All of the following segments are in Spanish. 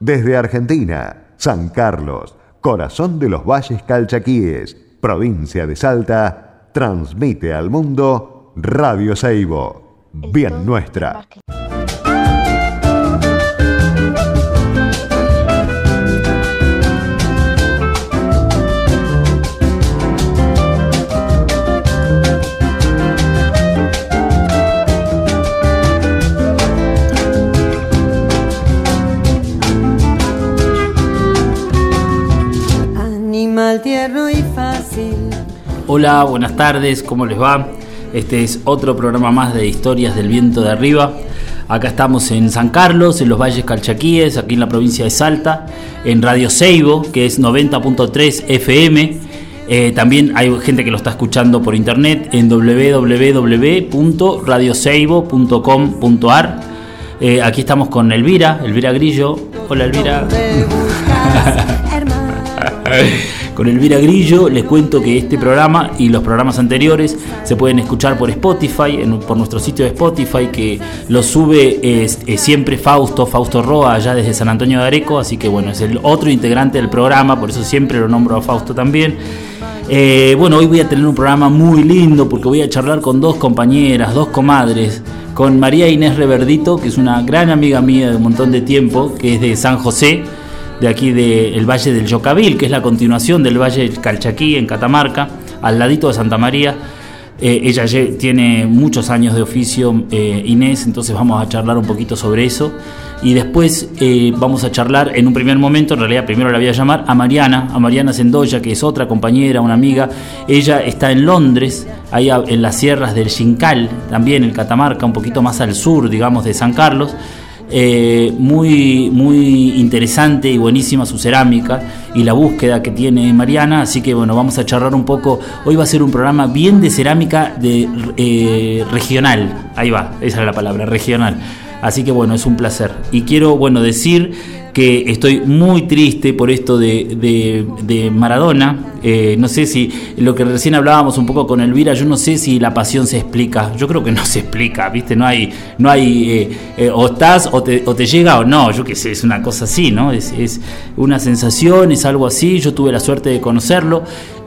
Desde Argentina, San Carlos, corazón de los valles calchaquíes, provincia de Salta, transmite al mundo Radio Seibo, bien nuestra. Hola, buenas tardes, ¿cómo les va? Este es otro programa más de Historias del Viento de Arriba. Acá estamos en San Carlos, en los Valles Calchaquíes, aquí en la provincia de Salta, en Radio Seibo, que es 90.3 FM. Eh, también hay gente que lo está escuchando por internet en www.radioseibo.com.ar. Eh, aquí estamos con Elvira, Elvira Grillo. Hola Elvira. con Elvira Grillo. Les cuento que este programa y los programas anteriores se pueden escuchar por Spotify, por nuestro sitio de Spotify, que lo sube siempre Fausto, Fausto Roa, allá desde San Antonio de Areco. Así que bueno, es el otro integrante del programa, por eso siempre lo nombro a Fausto también. Eh, bueno, hoy voy a tener un programa muy lindo porque voy a charlar con dos compañeras, dos comadres, con María Inés Reverdito, que es una gran amiga mía de un montón de tiempo, que es de San José de aquí del Valle del Yocavil, que es la continuación del Valle del Calchaquí en Catamarca, al ladito de Santa María. Eh, ella tiene muchos años de oficio, eh, Inés, entonces vamos a charlar un poquito sobre eso. Y después eh, vamos a charlar en un primer momento, en realidad primero la voy a llamar a Mariana, a Mariana Sendoya, que es otra compañera, una amiga. Ella está en Londres, ahí en las sierras del Xincal, también en Catamarca, un poquito más al sur, digamos, de San Carlos. Eh, muy, muy interesante y buenísima su cerámica y la búsqueda que tiene Mariana, así que bueno, vamos a charlar un poco, hoy va a ser un programa bien de cerámica de eh, regional, ahí va, esa es la palabra, regional. Así que bueno, es un placer. Y quiero, bueno, decir que estoy muy triste por esto de, Maradona. Eh, no sé si lo que recién hablábamos un poco con Elvira, yo no sé si la pasión se explica. Yo creo que no se explica, ¿viste? No hay, no hay eh, eh, o estás o te, o te, llega o no. Yo qué sé, es una cosa así, ¿no? Es, es una sensación, es algo así. Yo tuve la suerte de conocerlo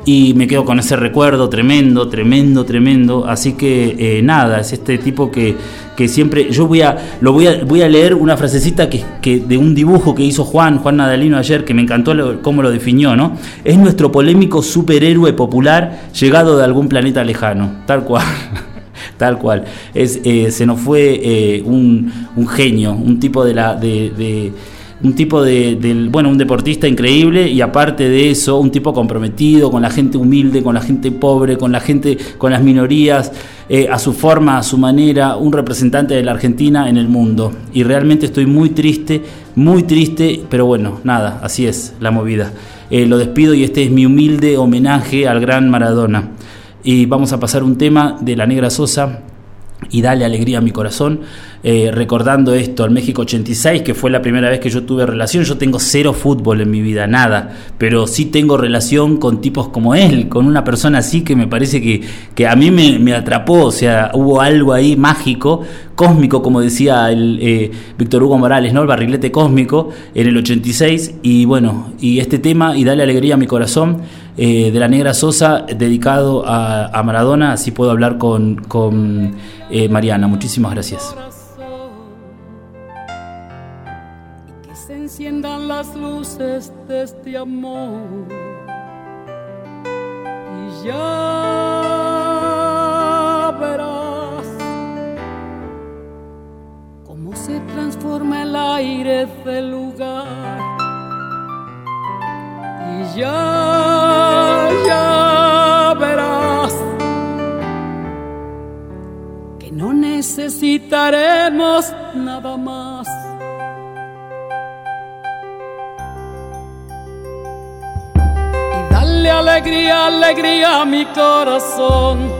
y me quedo con ese recuerdo tremendo, tremendo, tremendo. Así que nada, es este tipo que, que, siempre. Yo voy a, lo voy a, voy a leer una frasecita que, que, de un dibujo que hizo Juan, Juan Nadalino ayer, que me encantó cómo lo definió, ¿no? Es nuestro polémico superhéroe popular llegado de algún planeta lejano, tal cual. tal cual. Es, eh, se nos fue eh, un, un, genio, un tipo de la. de un tipo de, bueno, un deportista increíble y aparte de eso, un tipo comprometido con la gente humilde, con la gente pobre, con la gente, con las minorías, eh, a su forma, a su manera, un representante de la Argentina en el mundo. Y realmente estoy muy triste, muy triste, pero bueno, nada, así es la movida. Eh, lo despido y este es mi humilde homenaje al gran Maradona. Y vamos a pasar un tema de la Negra Sosa y dale alegría a mi corazón. Eh, recordando esto, el México 86, que fue la primera vez que yo tuve relación. Yo tengo cero fútbol en mi vida, nada, pero sí tengo relación con tipos como él, con una persona así que me parece que, que a mí me, atrapó, o sea, hubo algo ahí mágico, cósmico, como decía el eh, Víctor Hugo Morales, ¿no? El barrilete cósmico en el 86, y bueno, y este tema, y dale alegría a mi corazón, eh, de la Negra Sosa, dedicado a, Maradona, así puedo hablar con, con Mariana. Muchísimas gracias. enciendan las luces de este amor y ya se transforma el aire del lugar. Y ya, ya verás que no necesitaremos nada más. Alegría, alegría a mi corazón.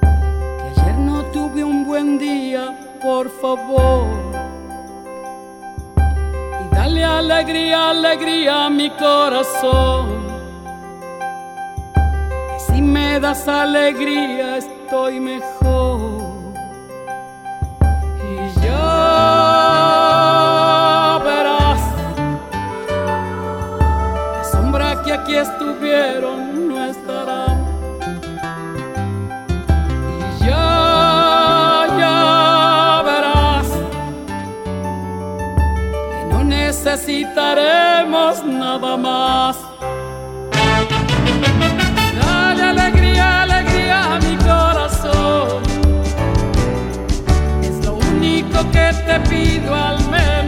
Que ayer no tuve un buen día, por favor. Y dale alegría, alegría a mi corazón. Que si me das alegría estoy mejor. Y ya verás la sombra que aquí estuvieron necesitaremos nada más. Dale alegría, alegría a mi corazón. Es lo único que te pido al menos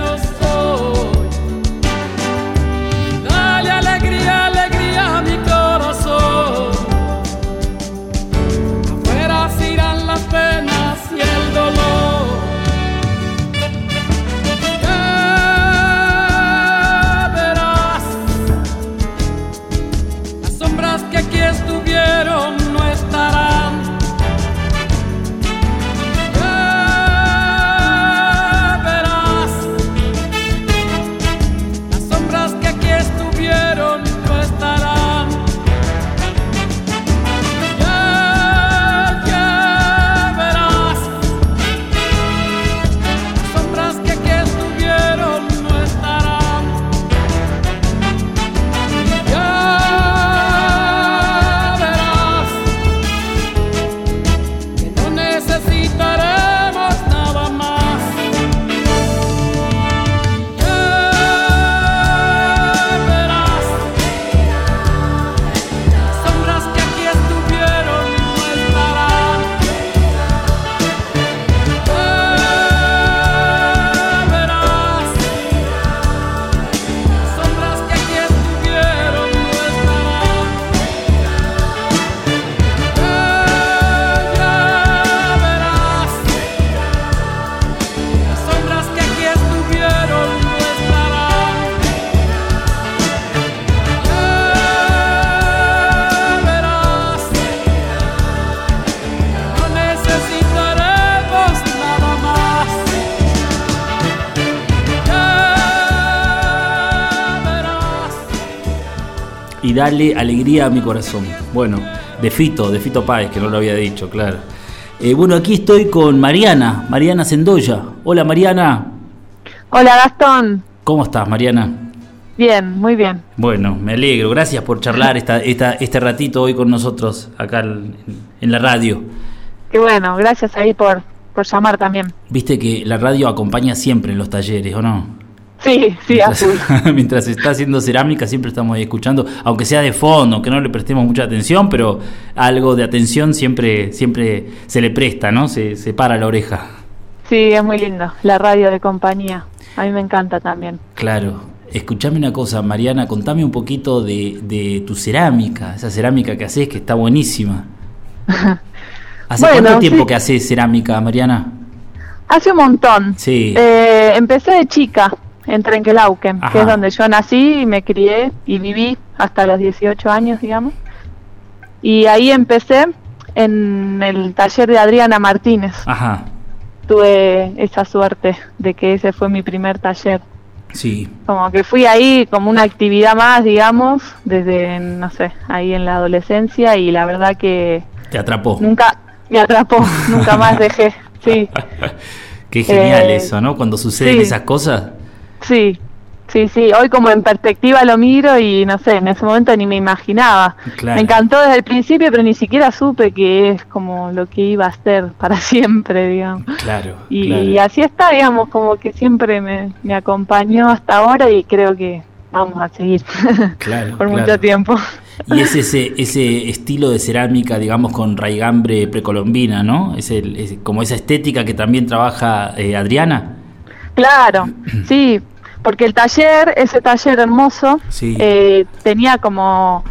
Y dale alegría a mi corazón. Bueno, de Fito, de Fito Páez, que no lo había dicho, claro. Eh, bueno, aquí estoy con Mariana, Mariana Sendoya. Hola Mariana, Hola Gastón. ¿cómo estás Mariana? Bien, muy bien. Bueno, me alegro, gracias por charlar esta, esta, este ratito hoy con nosotros acá en, en la radio. Qué bueno, gracias ahí por, por llamar también. Viste que la radio acompaña siempre en los talleres, ¿o no? Sí, sí. Mientras, mientras está haciendo cerámica siempre estamos ahí escuchando, aunque sea de fondo, que no le prestemos mucha atención, pero algo de atención siempre, siempre se le presta, ¿no? Se, se para la oreja. Sí, es muy lindo. La radio de compañía. A mí me encanta también. Claro. Escuchame una cosa, Mariana, contame un poquito de, de tu cerámica, esa cerámica que haces que está buenísima. ¿Hace Bueno, cuánto tiempo sí. que haces cerámica, Mariana? Hace un montón. Sí. Eh, empecé de chica en Trenquelauquen, Ajá. que es donde yo nací y me crié y viví hasta los 18 años, digamos. Y ahí empecé en el taller de Adriana Martínez. Ajá, Tuve esa suerte de que ese fue mi primer taller. sí, Como que fui ahí como una actividad más, digamos, desde, no sé, ahí en la adolescencia y la verdad que te atrapó. nunca me atrapó, nunca más dejé. Sí, Qué genial Eh, eso, ¿no? Cuando suceden sí. esas cosas. Sí, sí, sí. Hoy como en perspectiva lo miro y no sé, en ese momento ni me imaginaba. Claro. Me encantó desde el principio, pero ni siquiera supe que es como lo que iba a ser para siempre, digamos. Claro, Y, claro. así está, digamos, como que siempre me, me acompañó hasta ahora y creo que vamos a seguir Claro, por claro. mucho tiempo. Y es ese, ese estilo de cerámica, digamos, con raigambre precolombina, ¿no? Es, el, es como esa estética que también trabaja eh, Adriana. Claro, sí, porque el taller, ese taller hermoso, Sí. eh, tenía como,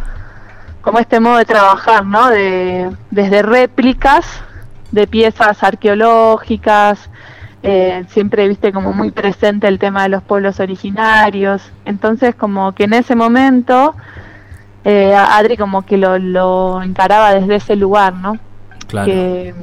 como este modo de trabajar, ¿no? De, desde réplicas de piezas arqueológicas, eh, siempre viste como muy presente el tema de los pueblos originarios, entonces como que en ese momento eh, Adri como que lo, lo encaraba desde ese lugar, ¿no? Claro. que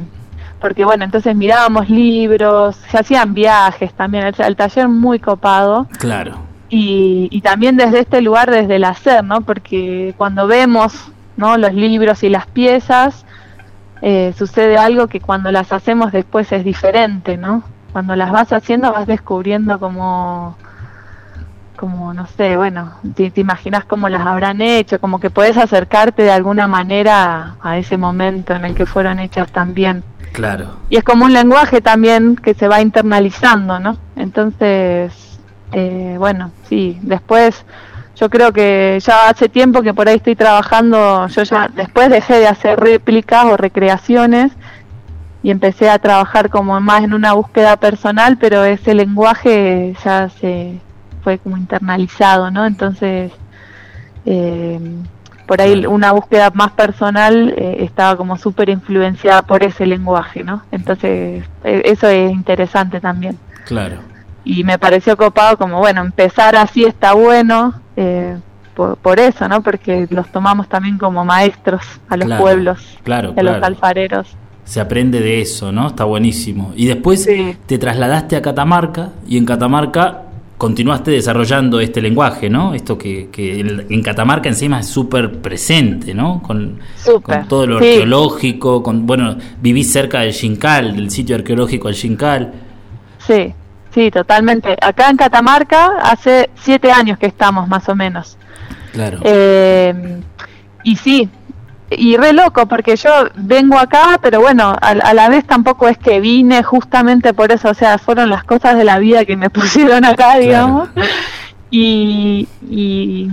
porque bueno entonces mirábamos libros se hacían viajes también el, el taller muy copado Claro. y, y también desde este lugar desde el hacer no porque cuando vemos no los libros y las piezas eh, sucede algo que cuando las hacemos después es diferente no cuando las vas haciendo vas descubriendo como como, no sé, bueno, te, te imaginas cómo las habrán hecho, como que puedes acercarte de alguna manera a ese momento en el que fueron hechas también. Claro. Y es como un lenguaje también que se va internalizando, ¿no? Entonces, eh, bueno, sí, después yo creo que ya hace tiempo que por ahí estoy trabajando, yo ya después dejé de hacer réplicas o recreaciones y empecé a trabajar como más en una búsqueda personal, pero ese lenguaje ya se fue como internalizado, ¿no? Entonces, eh, por ahí una búsqueda más personal eh, estaba como súper influenciada por ese lenguaje, ¿no? Entonces, eh, eso es interesante también. Claro. Y me pareció copado como, bueno, empezar así está bueno, eh, por, por eso, ¿no? Porque los tomamos también como maestros a los Claro, pueblos, claro, a los alfareros. Se aprende de eso, ¿no? Está buenísimo. Y después Sí. te trasladaste a Catamarca y en Catamarca continuaste desarrollando este lenguaje, ¿no? Esto que, en Catamarca encima es súper presente, ¿no? Con, todo lo sí. arqueológico, con, bueno, vivís cerca del Xincal, del sitio arqueológico del Xincal. Sí, sí, totalmente. Acá en Catamarca hace siete años que estamos, más o menos. Claro. Eh, y sí, y re loco, porque yo vengo acá, pero bueno, a, a la vez tampoco es que vine justamente por eso, o sea, fueron las cosas de la vida que me pusieron acá, digamos. Y, y,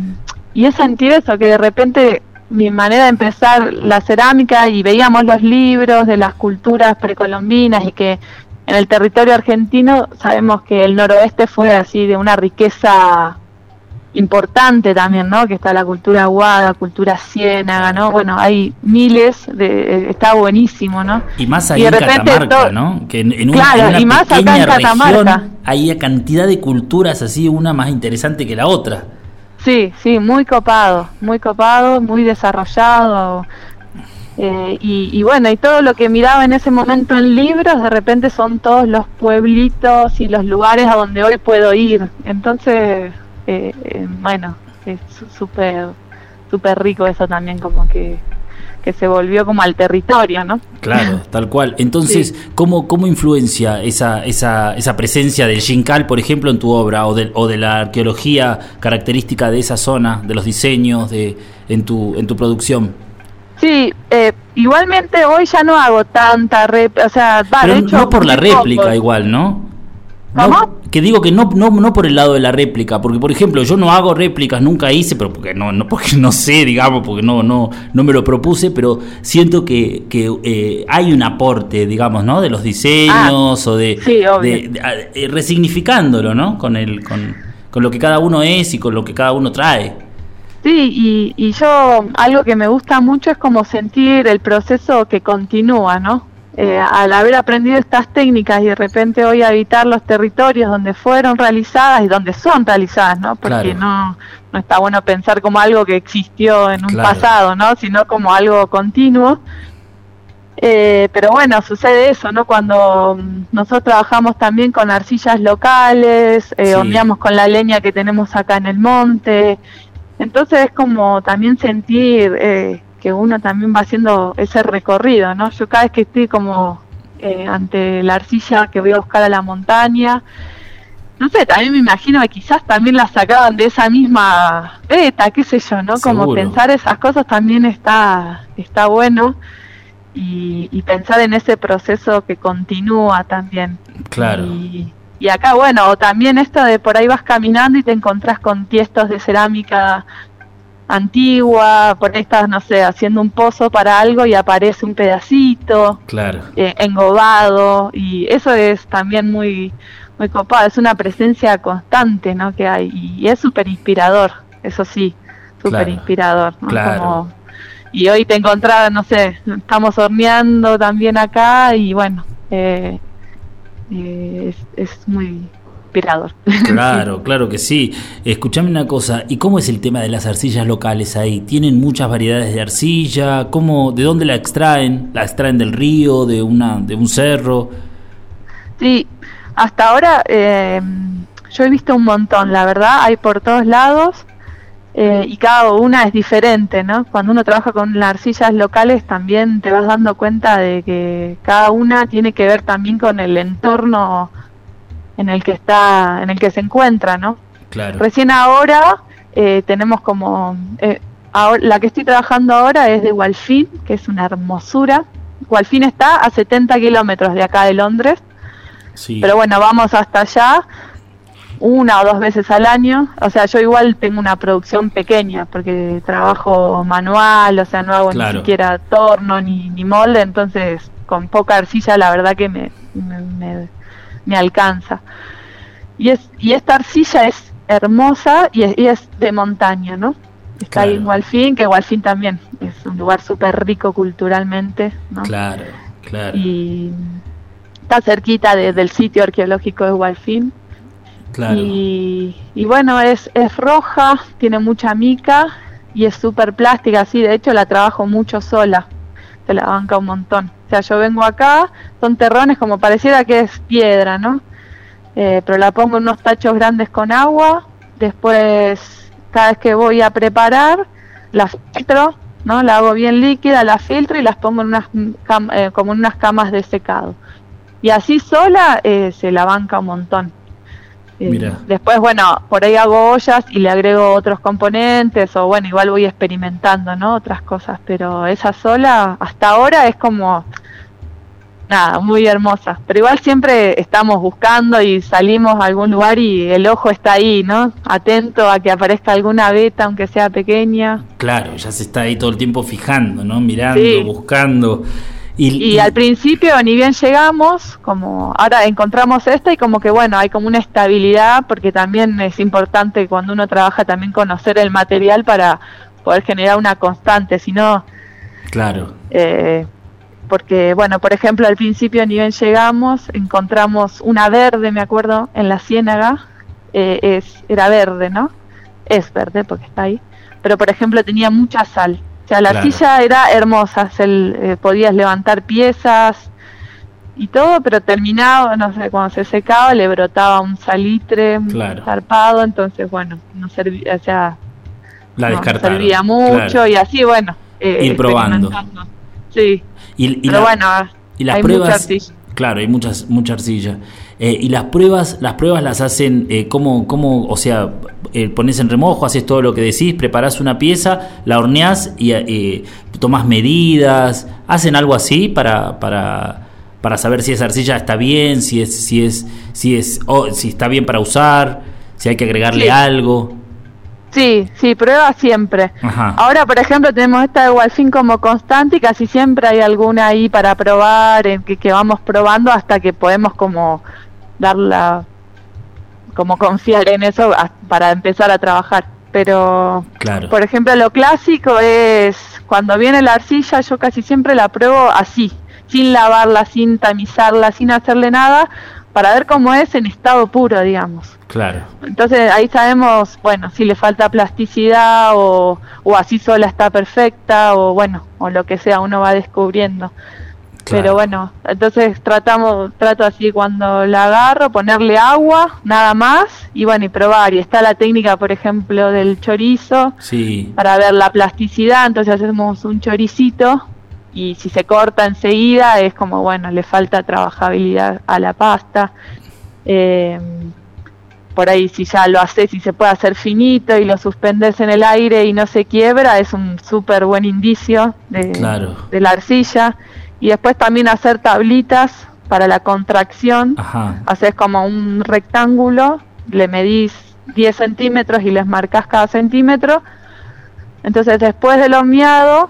y he sentido eso, que de repente mi manera de empezar la cerámica y veíamos los libros de las culturas precolombinas y que en el territorio argentino sabemos que el noroeste fue así de una riqueza importante también, ¿no? Que está la cultura aguada, cultura ciénaga, ¿no? Bueno, hay miles, de, está buenísimo, ¿no? Y más y ahí de en Catamarca, ¿no? Que en, en una, Claro, en una y más acá en Catamarca. región hay cantidad de culturas así, una más interesante que la otra. Sí, sí, muy copado, muy copado, muy desarrollado. Eh, y, y bueno, y todo lo que miraba en ese momento en libros, de repente son todos los pueblitos y los lugares a donde hoy puedo ir. Entonces, eh, eh, bueno, es súper súper rico eso también, como que, que se volvió como al territorio, ¿no? Claro, tal cual. Entonces, ¿cómo, ¿cómo influencia esa, esa, esa presencia del Xincal, por ejemplo, en tu obra o de, o de la arqueología característica de esa zona, de los diseños, de, en, tu, en tu producción? Sí, eh, igualmente hoy ya no hago tanta o sea, va, Pero de hecho, no por la réplica poco. igual, ¿no? Que digo que no, no, no por el lado de la réplica, porque por ejemplo yo no hago réplicas, nunca hice, pero porque no, no, porque no sé, digamos, porque no, no, no me lo propuse, pero siento que, que eh, hay un aporte, digamos, ¿no? De los diseños o de, Ah, sí, obvio. de- de- a- eh, resignificándolo, ¿no? Con el, con, con lo que cada uno es y con lo que cada uno trae. Sí, y, y yo algo que me gusta mucho es como sentir el proceso que continúa, ¿no? Eh, al haber aprendido estas técnicas y de repente hoy habitar los territorios donde fueron realizadas y donde son realizadas, ¿no? Porque Claro. no, no está bueno pensar como algo que existió en un Claro. pasado, ¿no? Sino como algo continuo. Eh, pero bueno, sucede eso, ¿no? Cuando mm, nosotros trabajamos también con arcillas locales, eh, Sí. horneamos con la leña que tenemos acá en el monte. Entonces es como también sentir eh, que uno también va haciendo ese recorrido, ¿no? Yo cada vez que estoy como eh, ante la arcilla que voy a buscar a la montaña, no sé, también me imagino que quizás también la sacaban de esa misma beta, qué sé yo, ¿no? Como Seguro. pensar esas cosas también está, está bueno y, y pensar en ese proceso que continúa también. Claro. Y, y acá, bueno, o también esto de por ahí vas caminando y te encontrás con tiestos de cerámica antigua, por ahí estás, no sé, haciendo un pozo para algo y aparece un pedacito Claro. eh, engobado y eso es también muy muy copado, es una presencia constante, ¿no? Que hay y es súper inspirador, eso sí, súper Claro, inspirador, ¿no? claro. Como- y hoy te encontraba, no sé, estamos horneando también acá y bueno, eh, eh, es, es muy inspirador. Claro, claro que sí. Escuchame una cosa, ¿y cómo es el tema de las arcillas locales ahí? ¿Tienen muchas variedades de arcilla? ¿Cómo, ¿De dónde la extraen? ¿La extraen del río, de, una, de un cerro? Sí, hasta ahora eh, yo he visto un montón, la verdad, hay por todos lados eh, y cada una es diferente, ¿no? Cuando uno trabaja con las arcillas locales también te vas dando cuenta de que cada una tiene que ver también con el entorno en el que está, en el que se encuentra, ¿no? Claro. Recién ahora eh, tenemos como... eh, ahora- la que estoy trabajando ahora es de Walfin, que es una hermosura. Walfin está a 70 kilómetros de acá de Londres, Sí. pero bueno, vamos hasta allá una o dos veces al año. O sea, yo igual tengo una producción pequeña porque trabajo manual, o sea, no hago Claro. ni siquiera torno ni, ni molde, entonces con poca arcilla la verdad que me, me, me- me alcanza. Y, es, y esta arcilla es hermosa y es, y es de montaña, ¿no? Está ahí en. Walfin, que Walfin también es un lugar súper rico culturalmente, ¿no? Claro, claro. Y está cerquita de- del sitio arqueológico de Walfin. claro. Y, y bueno, es, es roja, tiene mucha mica y es súper plástica, sí, de hecho la trabajo mucho sola, se la banca un montón. O sea, yo vengo acá, son terrones como pareciera que es piedra, ¿no? Eh, pero la pongo en unos tachos grandes con agua, después cada vez que voy a preparar, la filtro, ¿no? La hago bien líquida, la filtro y las pongo en unas eh, como en unas camas de secado. Y así sola eh, se la banca un montón. Eh, Mira. Después, bueno, por ahí hago ollas y le agrego otros componentes o bueno, igual voy experimentando, ¿no? Otras cosas, pero esa sola hasta ahora es como nada, muy hermosa. Pero igual siempre estamos buscando y salimos a algún lugar y el ojo está ahí, ¿no? Atento a que aparezca alguna beta, aunque sea pequeña. Claro, ya se está ahí todo el tiempo fijando, ¿no? Mirando, Sí. buscando. Y, Y al principio ni bien llegamos, como ahora encontramos esta y como que bueno, hay como una estabilidad porque también es importante cuando uno trabaja también conocer el material para poder generar una constante, si no, Claro, eh, porque bueno, por ejemplo al principio ni bien llegamos, encontramos una verde, me acuerdo, en la ciénaga, eh, es, era verde, ¿no? Es verde porque está ahí, pero por ejemplo tenía mucha sal. O sea, la Claro. arcilla era hermosa, se, eh, podías levantar piezas y todo, pero terminaba, no sé, cuando se secaba le brotaba un salitre Claro. zarpado, entonces bueno, no servía, o sea, la no servía mucho claro. y así, bueno. eh, Ir probando. Sí, Y, y pero la- bueno, y las hay pruebas, arcilla. Claro, hay muchas, mucha arcilla. Eh, y las pruebas, las pruebas las hacen, eh, ¿cómo, cómo, o sea, eh, pones en remojo, haces todo lo que decís, preparás una pieza, la horneás y eh, tomás medidas, hacen algo así para, para, para saber si esa arcilla está bien, si es, si es, si es, si está bien para usar, si hay que agregarle Sí. algo. Sí, sí, prueba siempre. Ajá. Ahora, por ejemplo, tenemos esta de Walfin como constante y casi siempre hay alguna ahí para probar, en que, que vamos probando hasta que podemos como darla, como confiar en eso para empezar a trabajar. Pero, Claro. por ejemplo, lo clásico es cuando viene la arcilla, yo casi siempre la pruebo así, sin lavarla, sin tamizarla, sin hacerle nada, para ver cómo es en estado puro, digamos. Claro. Entonces ahí sabemos, bueno, si le falta plasticidad o, o así sola está perfecta o bueno, o lo que sea, uno va descubriendo. Claro. Pero bueno, entonces tratamos, trato así cuando la agarro, ponerle agua, nada más, y bueno, y probar. Y está la técnica, por ejemplo, del chorizo, Sí. para ver la plasticidad, entonces hacemos un choricito y si se corta enseguida es como, bueno, le falta trabajabilidad a la pasta. Eh, por ahí si ya lo haces y se puede hacer finito y lo suspendes en el aire y no se quiebra, es un súper buen indicio de, Claro. de la arcilla. Y después también hacer tablitas para la contracción Ajá. haces como un rectángulo, le medís 10 centímetros y les marcas cada centímetro. Entonces después del horneado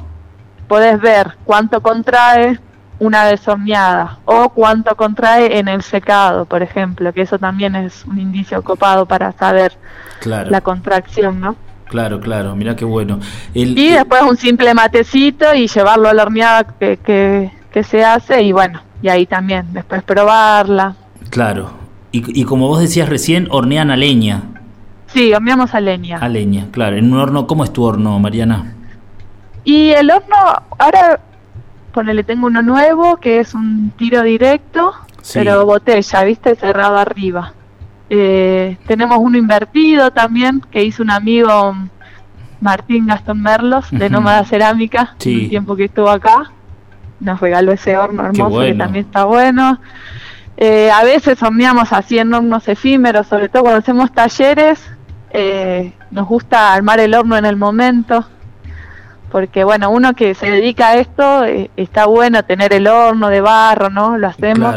podés ver cuánto contrae una vez horneada o cuánto contrae en el secado, por ejemplo, que eso también es un indicio copado para saber Claro. la contracción, ¿no? Claro, claro. Mira qué bueno. El, Y después un simple matecito y llevarlo a la horneada que, que, que se hace y bueno, y ahí también, después probarla. Claro. Y, y como vos decías recién, hornean a leña. Sí, horneamos a leña. A leña, claro. En un horno, ¿cómo es tu horno, Mariana? Y el horno, ahora ponele, tengo uno nuevo que es un tiro directo, Sí. pero botella, ¿viste? Cerrado arriba. Eh, tenemos uno invertido también que hizo un amigo Martín Gastón Merlos de. Nómada Cerámica, Sí. un tiempo que estuvo acá. Nos regaló ese horno hermoso que también está bueno. Eh, a veces horneamos así en hornos efímeros, sobre todo cuando hacemos talleres, eh, nos gusta armar el horno en el momento, porque bueno, uno que se dedica a esto, eh, está bueno tener el horno de barro, ¿no? Lo hacemos.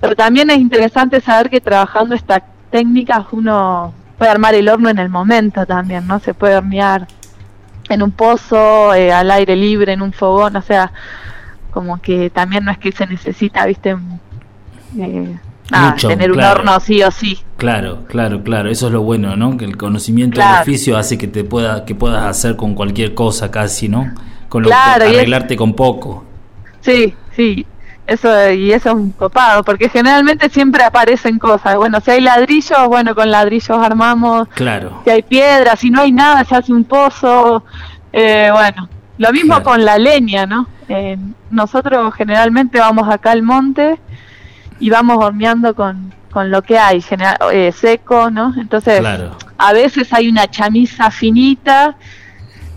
Pero también es interesante saber que trabajando estas técnicas uno puede armar el horno en el momento también, ¿no? Se puede hornear en un pozo, eh, al aire libre, en un fogón, o sea, como que también no es que se necesita, viste, eh, tener un horno sí o sí. Claro, claro, claro, eso es lo bueno, ¿no? Que el conocimiento del oficio hace que te pueda, que puedas hacer con cualquier cosa casi, ¿no? Con lo, claro, arreglarte con poco. Sí, sí, eso y eso es un copado, porque generalmente siempre aparecen cosas. Bueno, si hay ladrillos, bueno, con ladrillos armamos. Claro. Si hay piedras, si no hay nada, se hace un pozo. Eh, bueno, lo mismo con la leña, ¿no? Eh, nosotros generalmente vamos acá al monte y vamos horneando con, con lo que hay, general, eh, seco, ¿no? Entonces, a veces hay una chamisa finita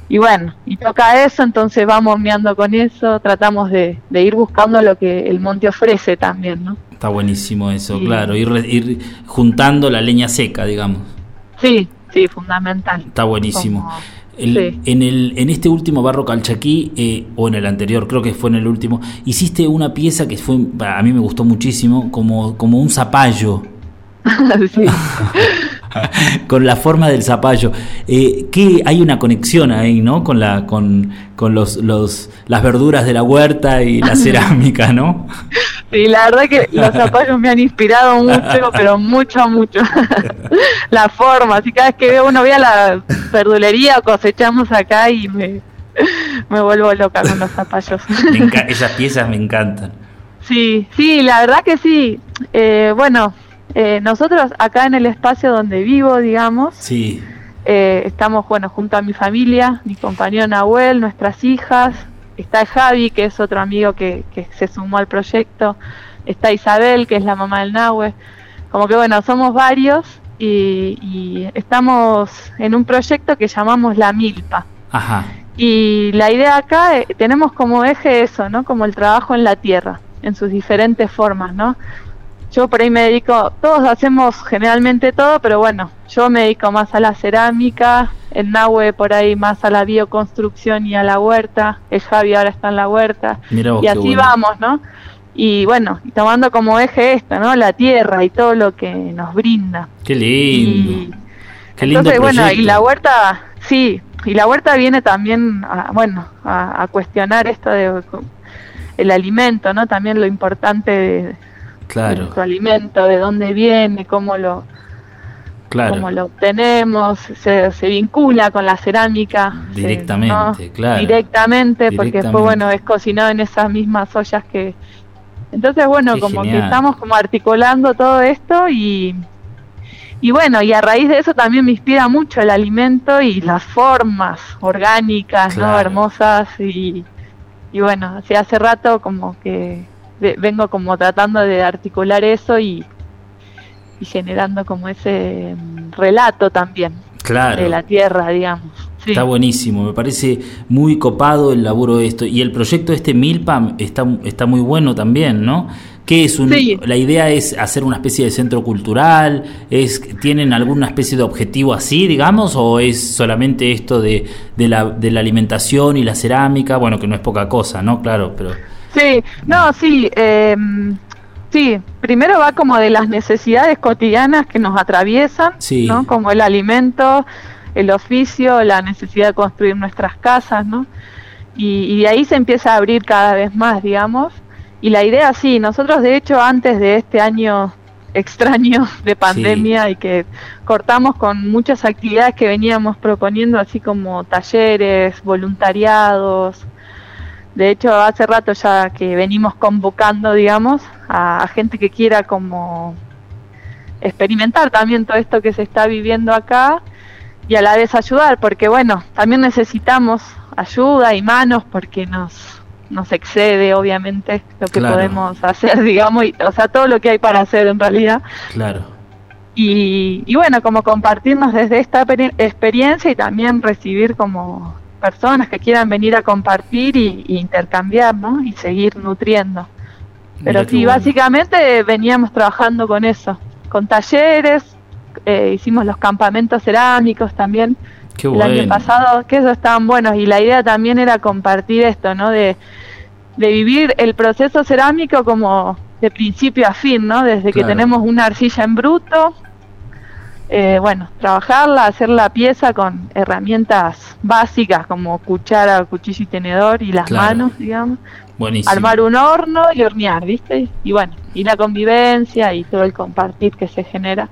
y bueno, y toca eso, entonces vamos horneando con eso, tratamos de, ir buscando lo que el monte ofrece también, ¿no? Está buenísimo eso, claro, ir, ir juntando la leña seca, digamos. Sí, sí, fundamental. Está buenísimo en, el, en este último barro calchaquí, eh, o en el anterior, creo que fue en el último, hiciste una pieza que fue, a mí me gustó muchísimo, como, como un zapallo. con la forma del zapallo. Eh, que hay una conexión ahí, ¿no? Con la, con, con los, los, las verduras de la huerta y la cerámica, ¿no? Sí, la verdad que los zapallos me han inspirado mucho, pero mucho, mucho. la forma, así cada vez que veo uno ve a la verdulería cosechamos acá y me, me vuelvo loca con los zapallos. esas piezas me encantan. Sí, sí, la verdad que sí. Eh, bueno, eh, nosotros acá en el espacio donde vivo, digamos, sí. Eh, estamos, bueno, junto a mi familia, mi compañero Nahuel, nuestras hijas, está Javi, que es otro amigo que, que se sumó al proyecto, está Isabel, que es la mamá del Nahue, como que bueno, somos varios y, estamos en un proyecto que llamamos La Milpa. Ajá. Y la idea acá, eh, tenemos como eje eso, ¿no? Como el trabajo en la tierra, en sus diferentes formas, ¿no? Yo por ahí me dedico, todos hacemos generalmente todo, pero bueno, yo me dedico más a la cerámica, el Nahue por ahí más a la bioconstrucción y a la huerta, el Javi ahora está en la huerta, y así vamos, ¿no? Y bueno, tomando como eje esto, ¿no? La tierra y todo lo que nos brinda. Qué lindo. Qué lindo entonces, bueno, y la huerta, sí, y la huerta viene también, a, bueno, a, cuestionar esto de el alimento, ¿no? También lo importante de, claro. nuestro alimento, de dónde viene, cómo lo, cómo lo obtenemos, se, se, vincula con la cerámica. Directamente, claro. Directamente, porque después, bueno, es cocinado en esas mismas ollas que... Entonces, bueno, como que estamos como articulando todo esto y, y bueno, y a raíz de eso también me inspira mucho el alimento y las formas orgánicas, ¿no? Hermosas y, y bueno, hace rato como que vengo como tratando de articular eso y, y generando como ese mm, relato también de la tierra, digamos. Está buenísimo, me parece muy copado el laburo de esto. Y el proyecto este Milpa está, está muy bueno también, ¿no? ¿Qué es un, La idea es hacer una especie de centro cultural, es ¿tienen alguna especie de objetivo así, digamos, o es solamente esto de, de, la, de la alimentación y la cerámica? Bueno, que no es poca cosa, ¿no? Claro, pero... Sí, no, sí, eh, sí, primero va como de las necesidades cotidianas que nos atraviesan, ¿no? Como el alimento, el oficio, la necesidad de construir nuestras casas, ¿no? Y, de ahí se empieza a abrir cada vez más, digamos. Y la idea, sí, nosotros de hecho antes de este año extraño de pandemia y que cortamos con muchas actividades que veníamos proponiendo, así como talleres, voluntariados, de hecho, hace rato ya que venimos convocando, digamos, a, gente que quiera como experimentar también todo esto que se está viviendo acá y a la vez ayudar, porque bueno, también necesitamos ayuda y manos porque nos nos excede obviamente lo que podemos hacer, digamos, y, o sea, todo lo que hay para hacer en realidad. Claro. Y, y bueno, como compartirnos desde esta experiencia y también recibir como personas que quieran venir a compartir y, intercambiar, ¿no? Y seguir nutriendo. Pero sí, básicamente veníamos trabajando con eso, con talleres, eh, hicimos los campamentos cerámicos también Qué el año pasado, que esos estaban buenos y la idea también era compartir esto, ¿no? De, de vivir el proceso cerámico como de principio a fin, ¿no? Desde que tenemos una arcilla en bruto, eh, bueno, trabajarla, hacer la pieza con herramientas básicas como cuchara, cuchillo y tenedor y las Claro. manos, digamos. Buenísimo. Armar un horno y hornear, ¿viste? Y bueno, y la convivencia y todo el compartir que se genera.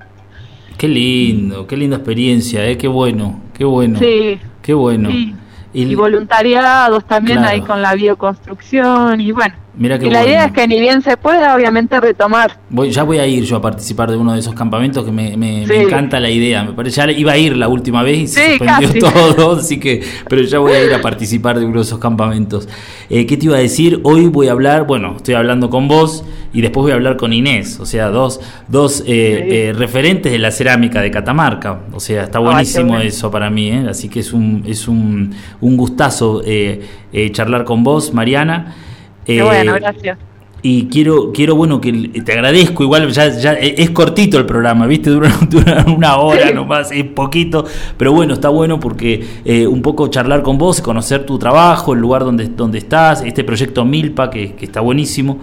Qué lindo, qué linda experiencia, ¿eh? Qué bueno, qué bueno. Sí, Qué bueno. sí. Y- y voluntariados también Claro. ahí con la bioconstrucción y bueno. Mira qué y la bueno. idea es que ni bien se pueda, obviamente retomar. Voy, ya voy a ir yo a participar de uno de esos campamentos que me, me- encanta la idea. Me parece, ya iba a ir la última vez y se Sí, suspendió casi. todo, así que, pero ya voy a ir a participar de uno de esos campamentos. Eh, ¿Qué te iba a decir? Hoy voy a hablar, bueno, estoy hablando con vos y después voy a hablar con Inés, o sea, dos, dos eh, Sí. eh, referentes de la cerámica de Catamarca. O sea, está buenísimo eso para mí, ¿eh? así que es un, es un, un gustazo eh, eh, charlar con vos, Mariana. Qué Eh, bueno, gracias. y quiero, quiero bueno, que te agradezco, igual ya, ya es cortito el programa, ¿viste? Dura, dura una hora Sí. nomás, es poquito, pero bueno, está bueno porque eh, un poco charlar con vos, conocer tu trabajo, el lugar donde, donde estás, este proyecto Milpa, que, que está buenísimo.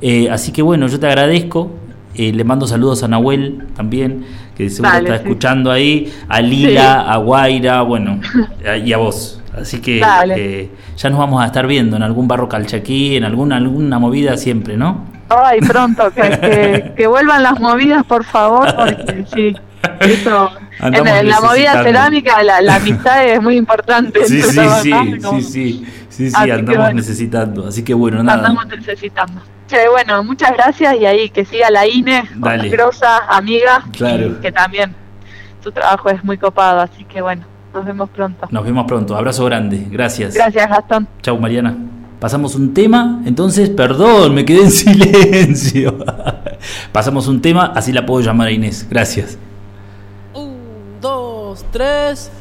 Eh, así que bueno, yo te agradezco, eh, le mando saludos a Nahuel también, que seguro Dale, está sí. escuchando ahí, a Lila, a Guaira, bueno, y a vos. Así que eh, ya nos vamos a estar viendo en algún barro calchaquí, en alguna, alguna movida siempre, ¿no? Ay, pronto, que, que, que vuelvan las movidas, por favor, porque sí. Eso, en, en la movida cerámica la, la amistad es muy importante. Sí, sí, sí, sí, sí, sí, sí, andamos bueno. necesitando. Así que bueno, nada. Andamos necesitando. Che, bueno, muchas gracias y ahí que siga la INE, grosa, amiga, Claro. y que también su trabajo es muy copado, así que bueno, nos vemos pronto. Nos vemos pronto. Abrazo grande. Gracias. Gracias, Gastón. Chau, Mariana. Pasamos un tema, entonces, perdón, me quedé en silencio. Pasamos un tema, así la puedo llamar a Inés. Gracias. Un, dos, tres.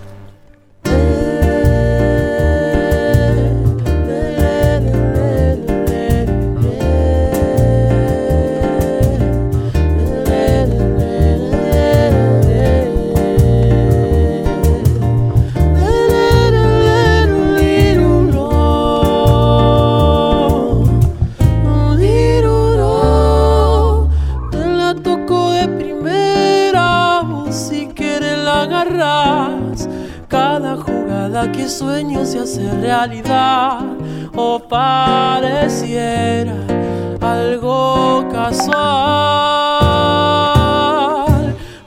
Sueño se hace realidad o pareciera algo casual.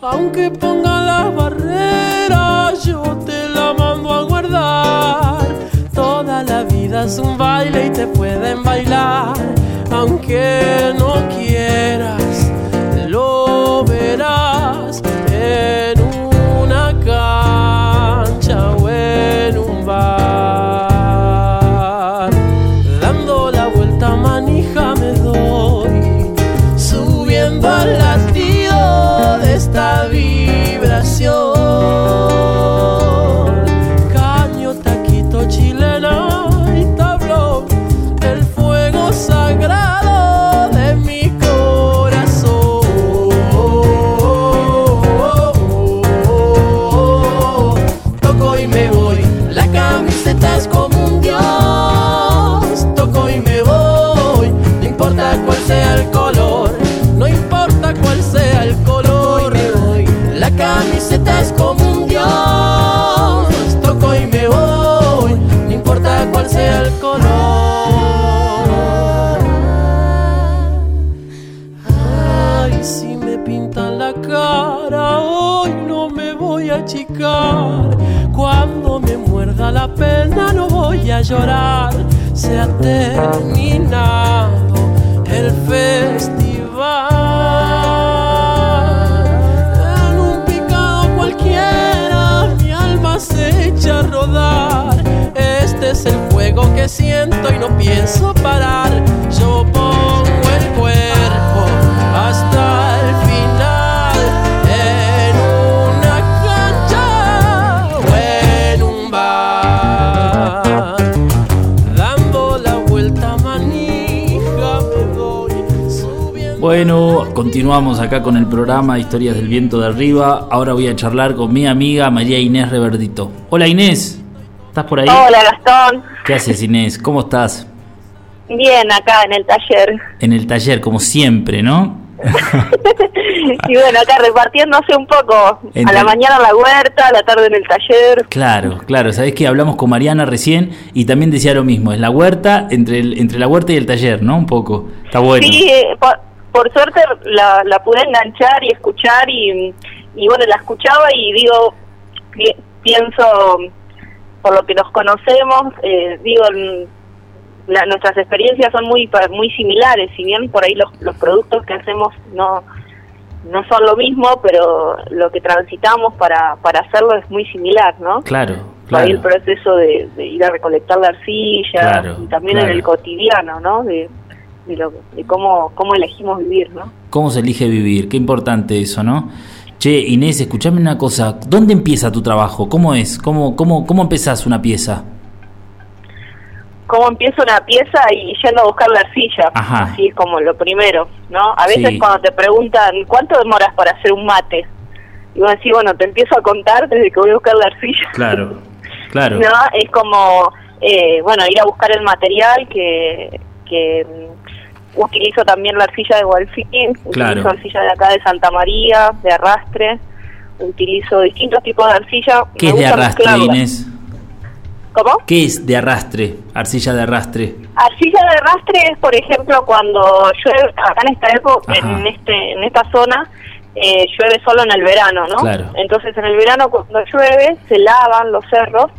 Aunque ponga las barreras, yo te la mando a guardar. Toda la vida es un baile y te pueden bailar. Aunque no quieras, lo verás continuamos acá con el programa Historias del Viento de Arriba. Ahora voy a charlar con mi amiga María Inés Reverdito. Hola Inés, ¿estás por ahí? Hola Gastón, ¿Qué haces Inés? ¿Cómo estás? bien acá en el taller. En el taller, como siempre, ¿no? y bueno, acá repartiéndose un poco. A la mañana en la huerta, a la tarde en el taller. Claro, claro. Sabés que hablamos con Mariana recién y también decía lo mismo. Es la huerta, entre, el- entre la huerta y el taller, ¿no? Un poco. Está bueno. Sí, eh, por, por suerte la, la pude enganchar y escuchar y, y bueno, la escuchaba y digo, pi- pienso, por lo que nos conocemos, eh, digo, mm, la- nuestras experiencias son muy muy similares, si bien por ahí los, los productos que hacemos no no son lo mismo, pero lo que transitamos para, para hacerlo es muy similar, ¿no? Claro, Por ahí el claro. proceso de, de ir a recolectar la arcilla Claro, y también claro. en el cotidiano, ¿no? De, de, lo- de cómo, cómo elegimos vivir, ¿no? ¿Cómo se elige vivir? Qué importante eso, ¿no? Che, Inés, escuchame una cosa. ¿Dónde empieza tu trabajo? ¿Cómo es? ¿Cómo, cómo, cómo empezás una pieza? Cómo empiezo una pieza y yendo a buscar la arcilla. Ajá. Así es como lo primero, ¿no? A veces Sí. cuando te preguntan, ¿cuánto demoras para hacer un mate? Y vos decís, bueno, te empiezo a contar desde que voy a buscar la arcilla. Claro, claro. No, es como, eh, bueno, ir a buscar el material que, que utilizo también la arcilla de Gualfín, Claro. utilizo arcilla de acá de Santa María, de arrastre, utilizo distintos tipos de arcilla. ¿Qué me es de arrastre. Inés? ¿Cómo? ¿Qué es de arrastre? Arcilla de arrastre. Arcilla de arrastre es, por ejemplo, cuando llueve, acá en esta época, Ajá. en, este, en esta zona, eh, llueve solo en el verano, ¿no? Claro. Entonces en el verano cuando llueve se lavan los cerros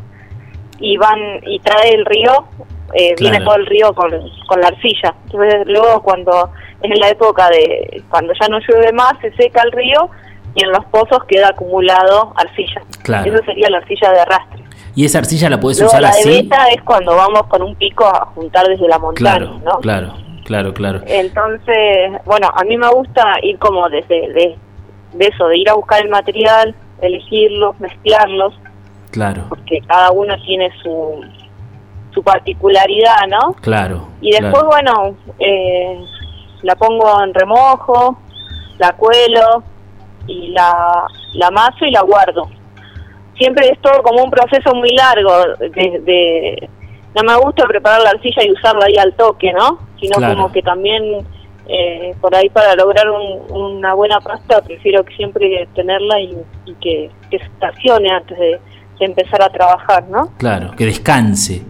y van y trae el río, eh, viene todo el río con, con la arcilla. Entonces luego cuando es en la época de cuando ya no llueve más se seca el río y en los pozos queda acumulado arcilla. Claro. Eso sería la arcilla de arrastre. ¿Y esa arcilla la Luego usar la de así? beta es cuando vamos con un pico a juntar desde la montaña, Claro, ¿no? claro, claro, claro. Entonces, bueno, a mí me gusta ir como desde de, de eso, de ir a buscar el material, elegirlos, mezclarlos, Claro, porque cada uno tiene su, su particularidad, ¿no? claro. Y después, claro. bueno, eh, la pongo en remojo, la cuelo y la, la amaso y la guardo. Siempre es todo como un proceso muy largo. De, de- no me gusta preparar la arcilla y usarla ahí al toque, ¿no? Sino Claro. como que también eh, por ahí para lograr un- una buena pasta prefiero que siempre tenerla y, y que, que se estacione antes de, de empezar a trabajar, ¿no? Claro, que descanse,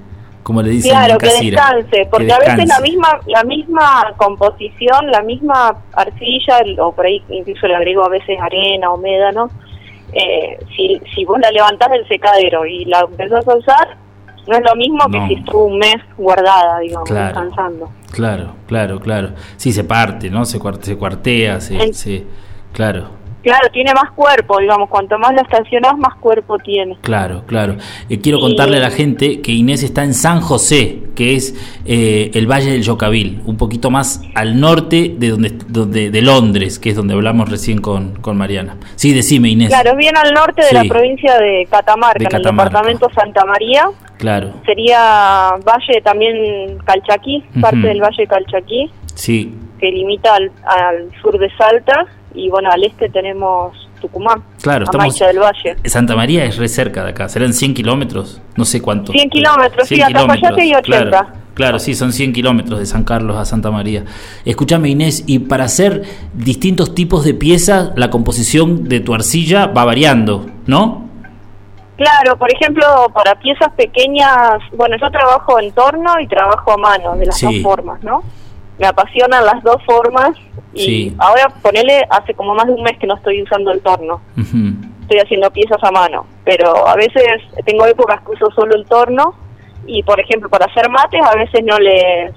como le dicen Claro, en que descanse, porque Que a veces la misma la misma composición, la misma arcilla, o por ahí incluso le agrego a veces arena o médano, eh, si, si vos la levantás del secadero y la empezás a usar, no es lo mismo No. que si estuvo un mes guardada, digamos, Claro. descansando. Claro, claro, claro. Sí, se parte, ¿no? Se, cuar- se cuartea, se, En- se- Claro, Claro, tiene más cuerpo, digamos, cuanto más la estacionás, más cuerpo tiene. claro, claro. Eh, quiero Y- contarle a la gente que Inés está en San José, que es eh, el Valle del Yocavil, un poquito más al norte de donde, donde de Londres, que es donde hablamos recién con, con Mariana. Sí, decime Inés. Claro, es bien al norte de Sí. la provincia de Catamarca, De en el departamento Santa María. Claro, Sería Valle también Calchaquí, parte del Valle Calchaquí, sí, que limita al, al sur de Salta y bueno, al este tenemos Tucumán, Claro, estamos- del Valle. Santa María es re cerca de acá, serán 100 kilómetros, no sé cuánto. 100 kilómetros, sí, 100 hasta Cafayate y 80. Claro, claro, sí, son 100 kilómetros de San Carlos a Santa María. Escúchame Inés, y para hacer distintos tipos de piezas, la composición de tu arcilla va variando, ¿no? Claro, por ejemplo, para piezas pequeñas, bueno, yo trabajo en torno y trabajo a mano, de las Sí. dos formas, ¿no? Me apasionan las dos formas y Sí. ahora ponele, hace como más de un mes que no estoy usando el torno. Estoy haciendo piezas a mano, pero a veces tengo épocas que uso solo el torno y por ejemplo para hacer mates a veces no le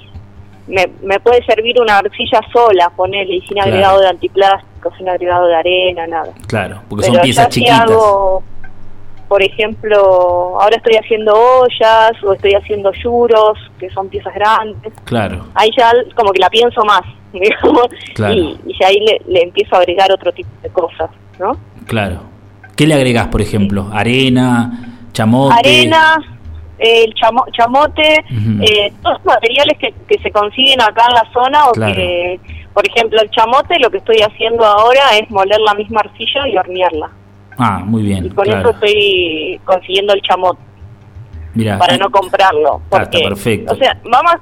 me, me puede servir una arcilla sola, ponerle y sin Claro. agregado de antiplástico, sin agregado de arena, nada. Claro, porque pero son piezas ya si chiquitas. hago, por ejemplo, ahora estoy haciendo ollas o estoy haciendo yuros, que son piezas grandes. Claro, Ahí ya como que la pienso más, digamos, Claro. y, y ya ahí le, le empiezo a agregar otro tipo de cosas, ¿no? claro. ¿Qué le agregás, por ejemplo? Arena, chamote. arena, eh, el chamo- chamote, eh, todos los materiales que, que se consiguen acá en la zona o Claro. que por ejemplo, el chamote, lo que estoy haciendo ahora es moler la misma arcilla y hornearla. Ah, muy bien. Y con claro. eso estoy consiguiendo el chamote Mirá, para eh, no comprarlo. Está perfecto. O sea, va más,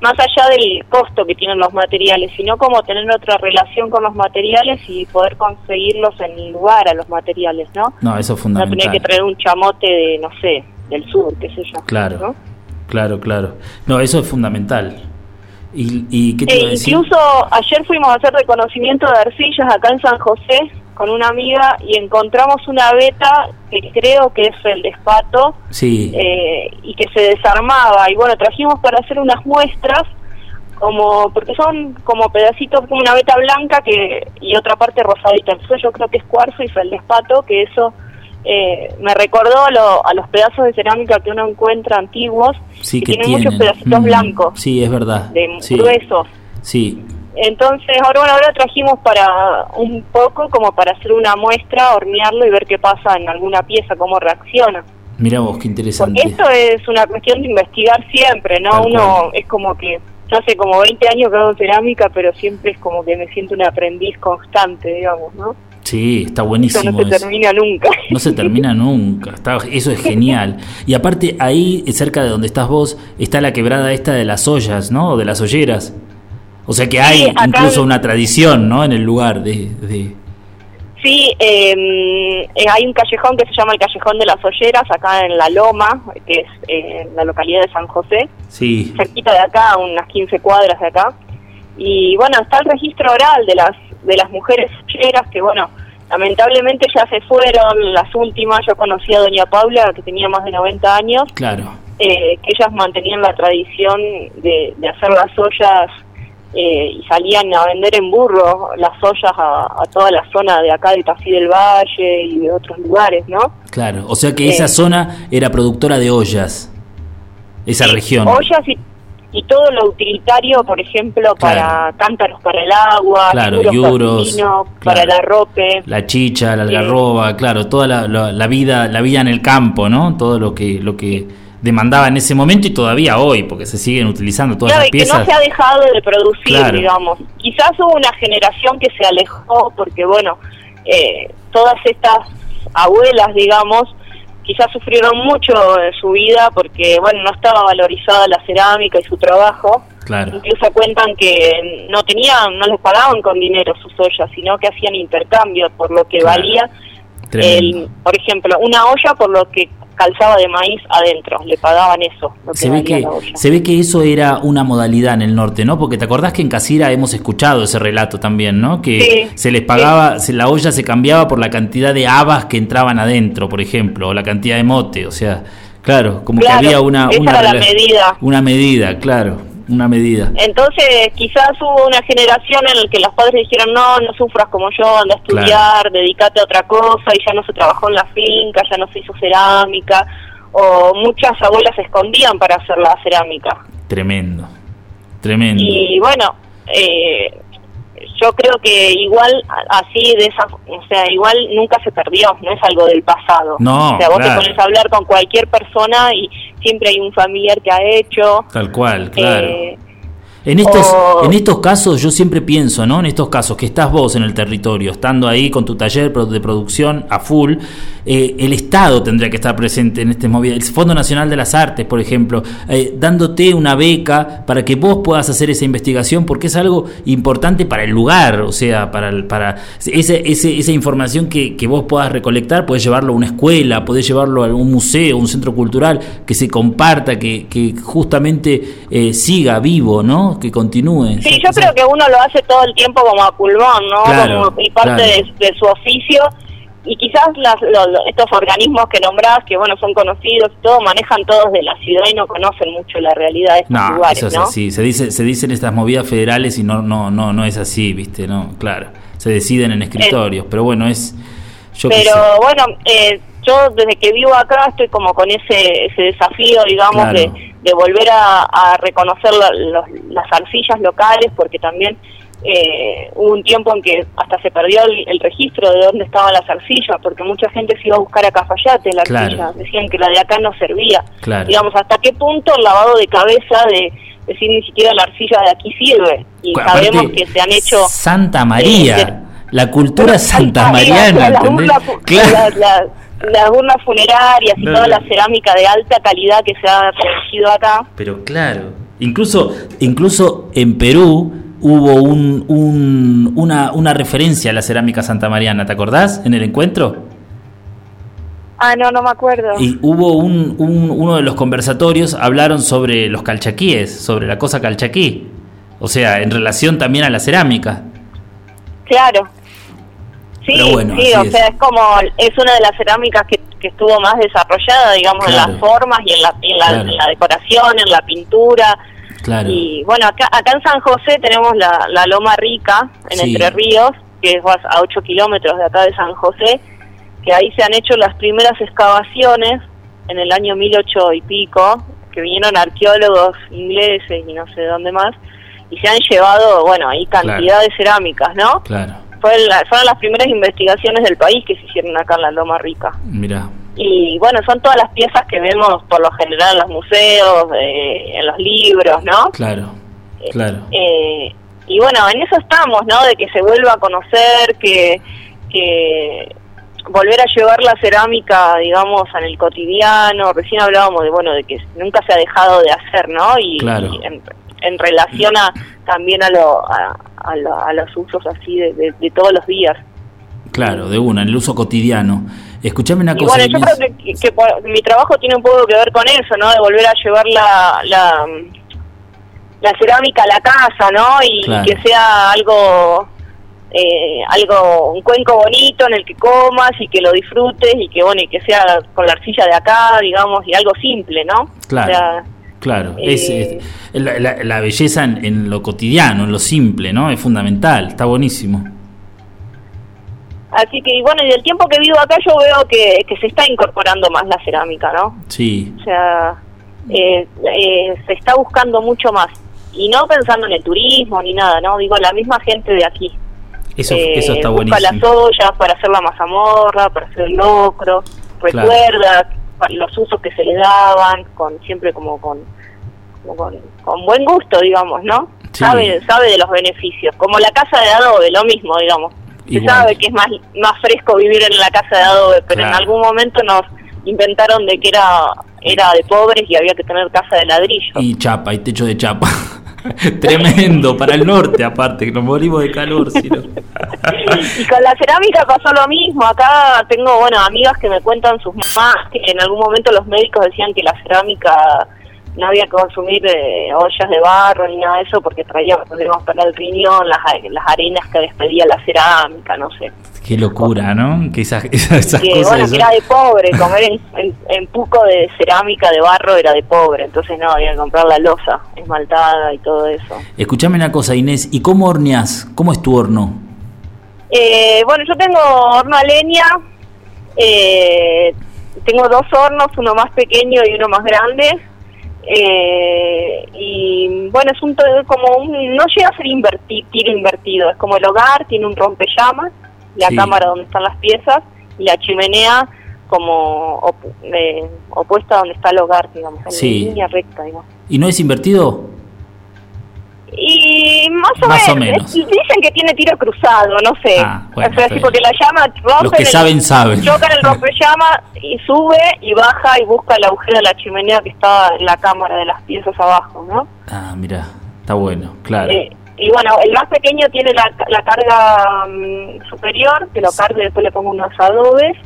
más allá del costo que tienen los materiales, sino como tener otra relación con los materiales y poder conseguirlos en lugar a los materiales, ¿no? No, eso es No fundamental. tener que traer un chamote de, no sé, del sur, qué sé yo. Claro. ¿no? Claro, claro. No, eso es fundamental. ¿Y, y qué te iba a decir? incluso ayer fuimos a hacer reconocimiento de arcillas acá en San José con una amiga y encontramos una beta que creo que es el despato Sí, eh, y que se desarmaba. Y bueno trajimos para hacer unas muestras como porque son como pedacitos como una beta blanca que y otra parte rosadita. Entonces yo creo que es cuarzo y feldespato que eso eh, me recordó a, lo- a los pedazos de cerámica que uno encuentra antiguos sí que que tienen muchos pedacitos Mm, blancos Sí, es verdad. de sí, gruesos. Sí, entonces, ahora, bueno, ahora trajimos para un poco como para hacer una muestra, hornearlo y ver qué pasa en alguna pieza, cómo reacciona. mira vos, qué Porque interesante. esto es una cuestión de investigar siempre, ¿no? Tal Uno cual. es como que, yo hace como 20 años que hago cerámica, pero siempre es como que me siento un aprendiz constante, digamos, ¿no? Sí, está Eso buenísimo. no se eso. termina nunca. No se termina nunca. Está, eso es genial. Y aparte, ahí, cerca de donde estás vos, está la quebrada esta de las ollas, ¿no? De las olleras. O sea que hay incluso en- una tradición, ¿no? En el lugar de... de- Sí, eh, eh, hay un callejón que se llama el Callejón de las Olleras, acá en La Loma, que es eh, en la localidad de San José. Sí, cerquita de acá, unas 15 cuadras de acá. Y bueno, está el registro oral de las de las mujeres olleras que bueno, lamentablemente ya se fueron las últimas. Yo conocí a doña Paula que tenía más de 90 años, claro. eh, que ellas mantenían la tradición de, de hacer las ollas eh, y salían a vender en burro las ollas a, a toda la zona de acá de Tafí del Valle y de otros lugares, ¿no? Claro, o sea que esa Eh. zona era productora de ollas, esa región. ollas y, y todo lo utilitario, por ejemplo, para cántaros para el agua, Claro, yuros yuros, para el vino, claro. para el arrope. La chicha, la algarroba, claro, toda la, la- la vida, la vida en el campo, ¿no? Todo lo que, lo que demandaba en ese momento y todavía hoy, porque se siguen utilizando todas Claro, esas y que no piezas. se ha dejado de producir, Claro. digamos. Quizás hubo una generación que se alejó porque, bueno, eh, todas estas abuelas, digamos, quizás sufrieron mucho en su vida porque, bueno, no estaba valorizada la cerámica y su trabajo. Claro, Incluso cuentan que no tenían, no les pagaban con dinero sus ollas, sino que hacían intercambio por lo que valía, el, por ejemplo, una olla por lo que calzaba de maíz adentro, le pagaban eso, lo que Se ve, que, se ve que eso era una modalidad en el norte, ¿no? Porque te acordás que en Casira hemos escuchado ese relato también, ¿no? Que Sí, se les pagaba, se, la olla se cambiaba por la cantidad de habas que entraban adentro, por ejemplo, o la cantidad de mote, o sea, claro, como Claro, que había una, una, rela- medida. una medida, claro, una medida. Entonces, quizás hubo una generación en la que los padres dijeron, no, no sufras como yo, anda a estudiar, dedícate a otra cosa, y ya no se trabajó en la finca, ya no se hizo cerámica, o muchas abuelas se escondían para hacer la cerámica. Tremendo, tremendo. Y bueno, eh, yo creo que igual así de esa, o sea, igual nunca se perdió, no es algo del pasado. No, o sea, vos claro. te pones a hablar con cualquier persona y siempre hay un familiar que ha hecho. Tal cual, claro. eh, En estos, O- en estos casos yo siempre pienso, ¿no? En estos casos que estás vos en el territorio, estando ahí con tu taller de producción a full, eh, el Estado tendría que estar presente en este movida. El Fondo Nacional de las Artes, por ejemplo, eh, dándote una beca para que vos puedas hacer esa investigación, porque es algo importante para el lugar, o sea, para, el- para ese, ese- esa información que, que vos puedas recolectar, podés llevarlo a una escuela, podés llevarlo a un museo, un centro cultural, que se comparta, que, que justamente eh, siga vivo, ¿no? Que continúe. Sí, yo creo que uno lo hace todo el tiempo como a pulmón, ¿no? Claro, Como- y parte claro. de, de su oficio. Y quizás las, lo- lo- estos organismos que nombrás, que bueno, son conocidos y todo, manejan todos de la ciudad y no conocen mucho la realidad de estos No, lugares, eso es ¿no? así. Se dice, se dicen estas movidas federales y no, no, no, no es así, viste, no, claro. Se deciden en escritorios, pero bueno, es. Yo Pero bueno, eh, yo desde que vivo acá estoy como con ese, ese desafío, digamos, Claro. de, de volver a, a reconocer la- los- las arcillas locales, porque también eh, hubo un tiempo en que hasta se perdió el, el registro de dónde estaban las arcillas, porque mucha gente se iba a buscar a Cafayate la Claro. arcilla, decían que la de acá no servía. Claro. Digamos, hasta qué punto el lavado de cabeza de, decir, ni siquiera la arcilla de aquí sirve. Y Aparte, sabemos que se han hecho... Santa María, eh, la cultura santa Ay, mariana, las urnas Claro. las- funerarias y No, toda la cerámica de alta calidad que se ha producido acá. Pero claro, incluso, incluso en Perú hubo un, un- una, una referencia a la cerámica santa mariana, ¿te acordás? En el encuentro. Ah, no, no me acuerdo. Y hubo un, un- uno de los conversatorios, hablaron sobre los calchaquíes, sobre la cosa calchaquí. O sea, en relación también a la cerámica. Claro. Sí, Pero bueno, sí, o sea, es. es como, es una de las cerámicas que, que estuvo más desarrollada, digamos, en las formas y en la, en la, Claro. en la decoración, en la pintura. Claro. Y bueno, acá, acá en San José tenemos la, la Loma Rica, en Sí. Entre Ríos, que es a 8 kilómetros de acá de San José, que ahí se han hecho las primeras excavaciones en el año 1008 y pico, que vinieron arqueólogos ingleses y no sé dónde más, y se han llevado, bueno, ahí cantidad de cerámicas, ¿no? Claro, Fue la- fueron las primeras investigaciones del país que se hicieron acá en la Loma Rica. mira. Y bueno, son todas las piezas que vemos por lo general en los museos, eh, en los libros, ¿no? Claro, claro. Eh, y bueno, en eso estamos, ¿no? De que se vuelva a conocer, que, que volver a llevar la cerámica, digamos, en el cotidiano. Recién hablábamos de, bueno, de que nunca se ha dejado de hacer, ¿no? Y, Claro. y en, en relación a, también a, lo, a, a lo- a los usos así de, de- de todos los días. Claro, de una, en el uso cotidiano. Escuchame una Y cosa. bueno, yo creo que, que mi trabajo tiene un poco que ver con eso, ¿no? De volver a llevar la, la, la cerámica a la casa, ¿no? Y, Claro. que sea algo, eh, algo, un cuenco bonito en el que comas y que lo disfrutes y que, bueno, y que sea con la arcilla de acá, digamos, y algo simple, ¿no? Claro. O sea, Claro, Eh, es, es- la, la- la belleza en, en lo cotidiano, en lo simple, ¿no? Es fundamental, está buenísimo. Así que, y bueno, y del tiempo que vivo acá yo veo que, que se está incorporando más la cerámica, ¿no? Sí, O sea, eh, eh, se está buscando mucho más. Y no pensando en el turismo ni nada, ¿no? Digo, la misma gente de aquí. eso, Eh, eso está busca buenísimo. las ollas para hacer la mazamorra, para hacer el locro, Claro. recuerda los usos que se le daban, con siempre como con, como con, con buen gusto, digamos, ¿no? Sí. Sabe, sabe de los beneficios. Como la casa de adobe, lo mismo, digamos. Se Igual. sabe que es más, más fresco vivir en la casa de adobe, pero en algún momento nos inventaron de que era era de pobres y había que tener casa de ladrillo. Y chapa, y techo de chapa. Tremendo, para el norte aparte, que nos morimos de calor. si no. Y con la cerámica pasó lo mismo. Acá tengo, bueno, amigas que me cuentan sus mamás que en algún momento los médicos decían que la cerámica no había que consumir eh, ollas de barro ni nada de eso porque traía problemas para el riñón, las, las arenas que despedía la cerámica, no sé. Qué locura, ¿no? Que esas, esas, esas Que cosas. bueno, que era de pobre, comer en, en, en puco de cerámica de barro era de pobre, entonces no, había que comprar la losa esmaltada y todo eso. Escuchame una cosa, Inés, ¿y cómo horneás? ¿Cómo es tu horno? Eh, bueno, yo tengo horno a leña, eh, tengo dos hornos, uno más pequeño y uno más grande. Eh, y bueno, es un como un, no llega a ser inverti- tiro invertido, es como el hogar, tiene un rompellamas, la Sí. cámara donde están las piezas y la chimenea como eh, opuesta a donde está el hogar, digamos, en Sí. línea recta, digamos. ¿Y no es invertido? Y más o Más o menos. Dicen que tiene tiro cruzado, no sé. Ah, bueno, o sea, sí, porque la llama rompe. Los que saben, saben. Chocan el rompellama y sube y baja y busca el agujero de la chimenea que está en la cámara de las piezas abajo, ¿no? Ah, mira, está bueno, claro. Eh, y bueno, el más pequeño tiene la, la carga mm, superior, que lo cargo y después le pongo unos adobes.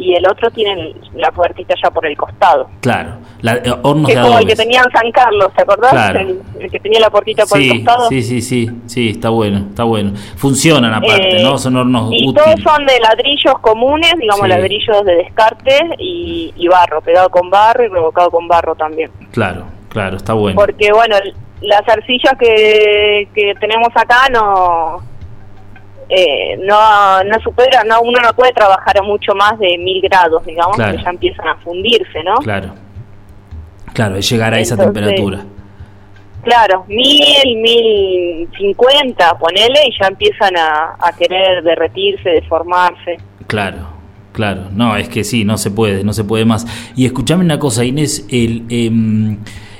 Y el otro tiene el- la puertita ya por el costado. Claro, la, eh, hornos Que de como el que tenía en San Carlos, ¿te acordás? Claro. El, el que tenía la puertita por el Sí, costado. sí, sí, sí, sí, está bueno, está bueno. Funcionan aparte, Eh, ¿no? Son hornos Y útiles. todos son de ladrillos comunes, digamos Sí. ladrillos de descarte y, y barro, pegado con barro y revocado con barro también. Claro, claro, está bueno. Porque bueno, las arcillas que, que tenemos acá no eh, no, no supera, no, uno no puede trabajar a mucho más de mil grados, digamos, Claro. que ya empiezan a fundirse, ¿no? Claro, claro, es llegar a esa Entonces, temperatura. Claro, mil, mil cincuenta, ponele, y ya empiezan a, a querer derretirse, deformarse. Claro, claro. No, es que sí, no se puede, no se puede más. Y escuchame una cosa, Inés, el, em,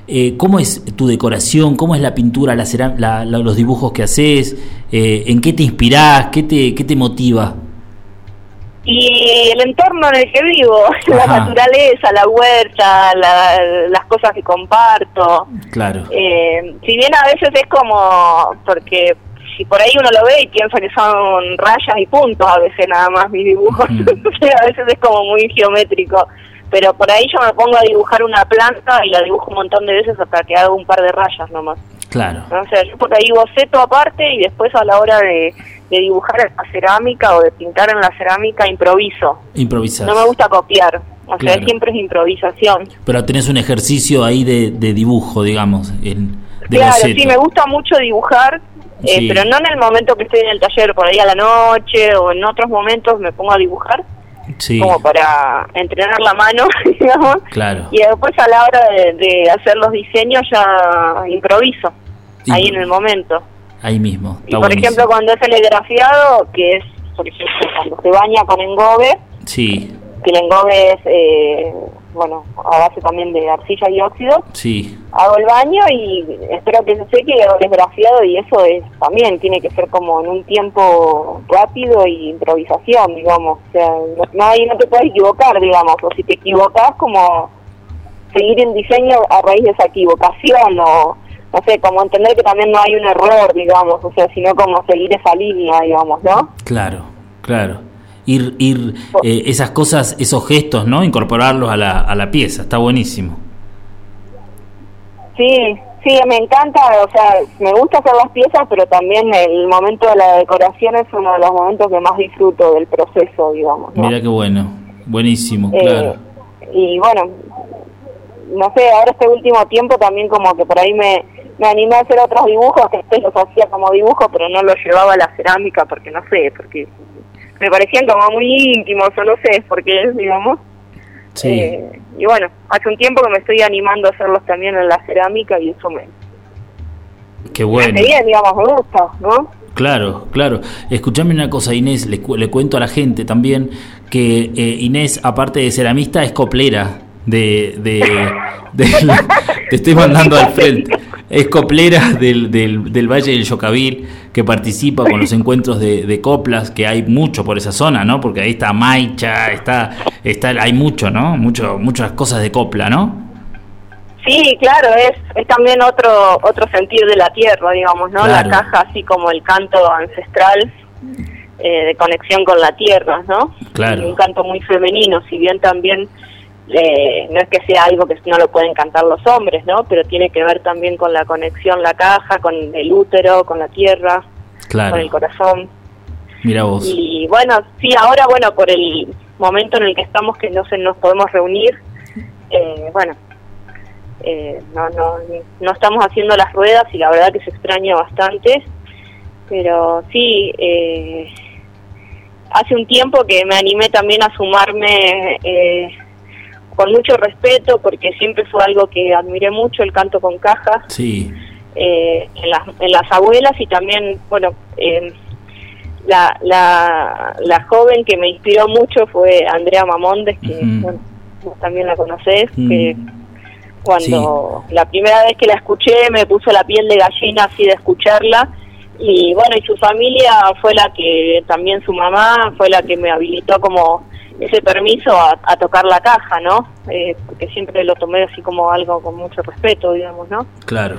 eh, ¿cómo es tu decoración? ¿Cómo es la pintura, la, la- la- los dibujos que haces? Eh, ¿En qué te inspirás? ¿Qué te, qué te motiva? Y el entorno en el que vivo, la naturaleza, la huerta, la- las cosas que comparto. Claro. Eh, si bien a veces es como, porque si por ahí uno lo ve y piensa que son rayas y puntos a veces nada más mis dibujos, a veces es como muy geométrico, pero por ahí yo me pongo a dibujar una planta y la dibujo un montón de veces hasta que hago un par de rayas nomás. Claro. O sea, yo por ahí boceto aparte y después a la hora de, de dibujar la cerámica o de pintar en la cerámica improviso. Improvisas. No me gusta copiar, o sea, siempre es improvisación. Pero tenés un ejercicio ahí de, de dibujo, digamos, en, de Claro, boceto. sí, me gusta mucho dibujar, eh, Sí. pero no en el momento que estoy en el taller, por ahí a la noche o en otros momentos me pongo a dibujar Sí, como para entrenar la mano, digamos, claro. y después a la hora de, de hacer los diseños ya improviso, ahí en el momento. Ahí mismo. Y por buenísimo. ejemplo cuando es el engrafiado, que es, por ejemplo, cuando se baña con engobe, Sí, que el engobe es, eh, bueno, a base también de arcilla y óxido, sí, hago el baño y espero que se seque hago el esgrafiado y eso es también tiene que ser como en un tiempo rápido y improvisación, digamos. O sea, no, no, ahí no te puedes equivocar, digamos, o si te equivocas como seguir en diseño a raíz de esa equivocación o no sé, como entender que también no hay un error, digamos, o sea, sino como seguir esa línea, digamos, ¿no? claro, claro. Ir, ir eh, esas cosas, esos gestos, ¿no? Incorporarlos a la, a la pieza. Está buenísimo. Sí, sí, me encanta, o sea, me gusta hacer las piezas, pero también el momento de la decoración es uno de los momentos que más disfruto del proceso, digamos. ¿no? Mira qué bueno. Buenísimo, Eh, claro. Y bueno, no sé, ahora este último tiempo también como que por ahí me, me animé a hacer otros dibujos, que antes los hacía como dibujo, pero no los llevaba a la cerámica porque no sé, porque me parecían como muy íntimos o no sé por qué, digamos. Sí, Eh, y bueno, hace un tiempo que me estoy animando a hacerlos también en la cerámica y eso me, qué me bueno. bien, digamos, me gusta, ¿no? Claro, claro. Escuchame una cosa, Inés, le, cu- le cuento a la gente también que eh, Inés, aparte de ceramista, es coplera de... de, de la- te estoy mandando al frente. Es coplera del, del, del Valle del Yocavil, que participa con los encuentros de, de coplas, que hay mucho por esa zona, ¿no? Porque ahí está Maicha, está, está, hay mucho, ¿no? Mucho, muchas cosas de copla, ¿no? Sí, claro, es, es también otro otro sentir de la tierra, digamos, ¿no? Claro. La caja así como el canto ancestral eh, de conexión con la tierra, ¿no? Claro. Y un canto muy femenino, si bien también eh, no es que sea algo que no lo pueden cantar los hombres, ¿no? Pero tiene que ver también con la conexión, la caja, con el útero, con la tierra, con el corazón. Mira vos. Y bueno, sí, ahora, bueno, por el momento en el que estamos, que no se nos podemos reunir, eh, bueno, eh, no, no, no estamos haciendo las ruedas y la verdad que se extraña bastante, pero sí, eh, hace un tiempo que me animé también a sumarme eh, con mucho respeto, porque siempre fue algo que admiré mucho, el canto con caja Sí, eh, en, las, en las abuelas y también, bueno, eh, la, la, la joven que me inspiró mucho fue Andrea Mamondes, que bueno, vos también la conocés, que cuando la primera vez que la escuché me puso la piel de gallina así de escucharla. Y bueno, y su familia fue la que, también su mamá fue la que me habilitó como ese permiso a, a tocar la caja, ¿no? Eh, porque siempre lo tomé así como algo con mucho respeto, digamos, ¿no? claro,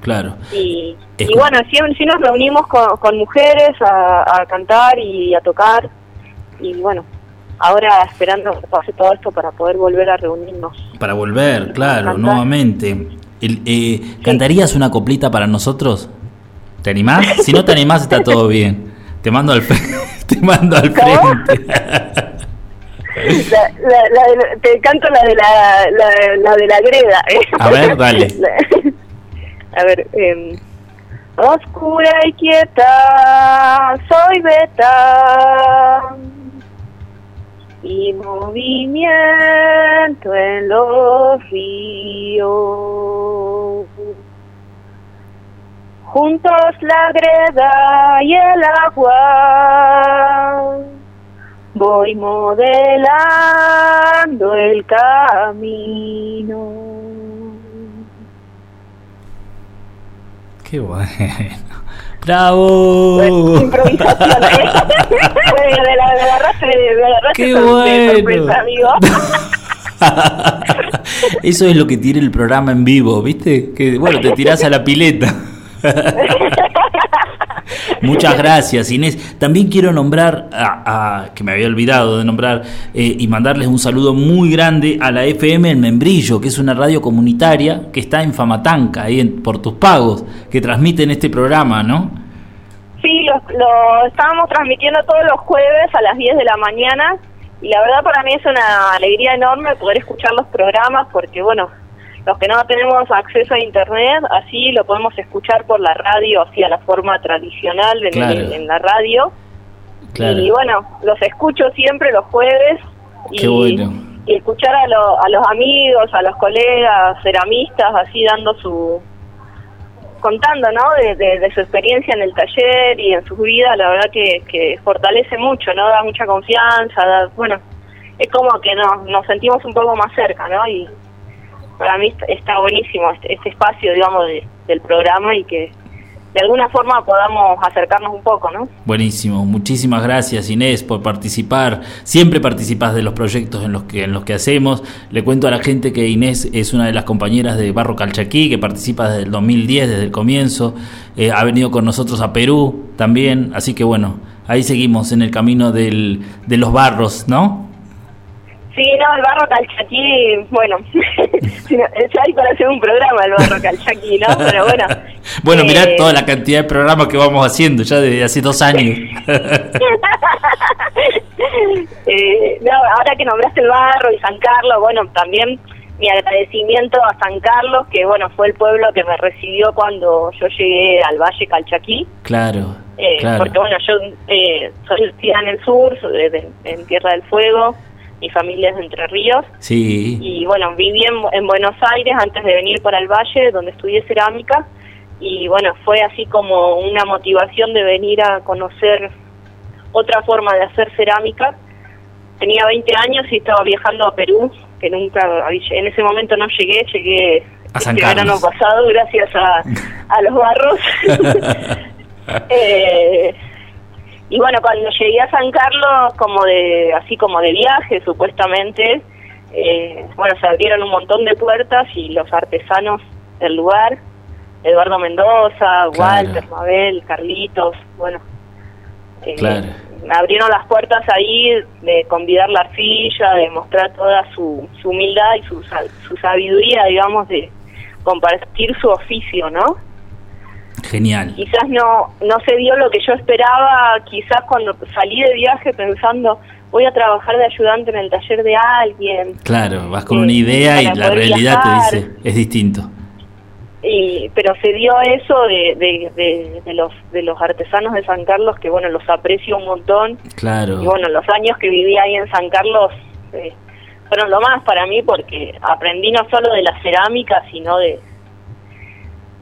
claro. Y, bueno, sí, sí nos reunimos con, con mujeres a, a cantar y a tocar. Y bueno, ahora esperando que pase todo esto para poder volver a reunirnos. Para volver, claro, nuevamente. El, eh, ¿Cantarías una coplita para nosotros? ¿Te animás? Si no te animás está todo bien. Te mando al, te mando al frente. La, la- la de- te canto la de la, la, la de la greda. ¿eh? A ver, dale. A ver, em, oscura y quieta, soy beta. Y movimiento en los ríos. Juntos la greda y el agua. Voy modelando el camino. Qué bueno. ¡Bravo! Improvisación. ¿eh? Bueno, la, ¡Qué bueno! sorpresa, amigo. Eso es lo que tiene el programa en vivo, ¿viste? Que bueno, te tirás a la pileta. Muchas gracias, Inés. También quiero nombrar, a, que me había olvidado de nombrar, eh, y mandarles un saludo muy grande a la FM El Membrillo, que es una radio comunitaria que está en Famatanca, ahí en, por tus pagos, que transmiten este programa, ¿no? Sí, lo, lo estábamos transmitiendo todos los jueves a las 10 de la mañana y la verdad para mí es una alegría enorme poder escuchar los programas porque, bueno, los que no tenemos acceso a internet, así lo podemos escuchar por la radio, así a la forma tradicional en, Claro. el- en la radio. Claro. Y bueno, los escucho siempre los jueves. Y, Qué bueno. y escuchar a, lo- a los amigos, a los colegas, ceramistas, así dando su. contando, ¿no? De, de- de su experiencia en el taller y en sus vidas, la verdad que, que fortalece mucho, ¿no? Da mucha confianza, da- bueno, es como que nos, nos sentimos un poco más cerca, ¿no? Y para mí está, buenísimo este, este espacio, digamos, de- del programa y que de alguna forma podamos acercarnos un poco, ¿no? Buenísimo, muchísimas gracias Inés por participar. Siempre participás de los proyectos en los que en los que hacemos. Le cuento a la gente que Inés es una de las compañeras de Barro Calchaquí que participa desde el 2010, desde el comienzo. Eh, ha venido con nosotros a Perú también, así que bueno, ahí seguimos en el camino del, de los barros, ¿no? Sí, no, el barro calchaquí, bueno, ya hay para hacer un programa el barro calchaquí, ¿no? Pero bueno. Bueno, eh, mirá toda la cantidad de programas que vamos haciendo ya desde hace dos años. eh, no, ahora que nombraste el barro y San Carlos, bueno, también mi agradecimiento a San Carlos, que bueno, fue el pueblo que me recibió cuando yo llegué al Valle Calchaquí. claro, Eh, claro. Porque bueno, yo eh, soy nacida en el sur, en Tierra del Fuego, mi familia es de Entre Ríos. Sí, Y bueno, viví en, en Buenos Aires antes de venir para el Valle, donde estudié cerámica. Y bueno, fue así como una motivación de venir a conocer otra forma de hacer cerámica. Tenía 20 años y estaba viajando a Perú, que nunca, en ese momento no llegué, llegué A San este verano pasado gracias a, a los barros. Eh, y bueno, cuando llegué a San Carlos, como de, así como de viaje, supuestamente, eh, bueno, se abrieron un montón de puertas y los artesanos del lugar, Eduardo Mendoza, Walter, Mabel, Carlitos, bueno, eh, Claro. abrieron las puertas ahí de convidar la arcilla, de mostrar toda su, su humildad y su, su sabiduría, digamos, de compartir su oficio, ¿no? Genial. quizás no no se dio lo que yo esperaba quizás cuando salí de viaje pensando voy a trabajar de ayudante en el taller de alguien Claro, vas con eh, una idea y la realidad viajar. te dice, es distinto. y pero se dio eso de, de, de, de los de los artesanos de San Carlos que bueno los aprecio un montón Claro, y bueno los años que viví ahí en San Carlos eh, fueron lo más para mí porque aprendí no solo de la cerámica sino de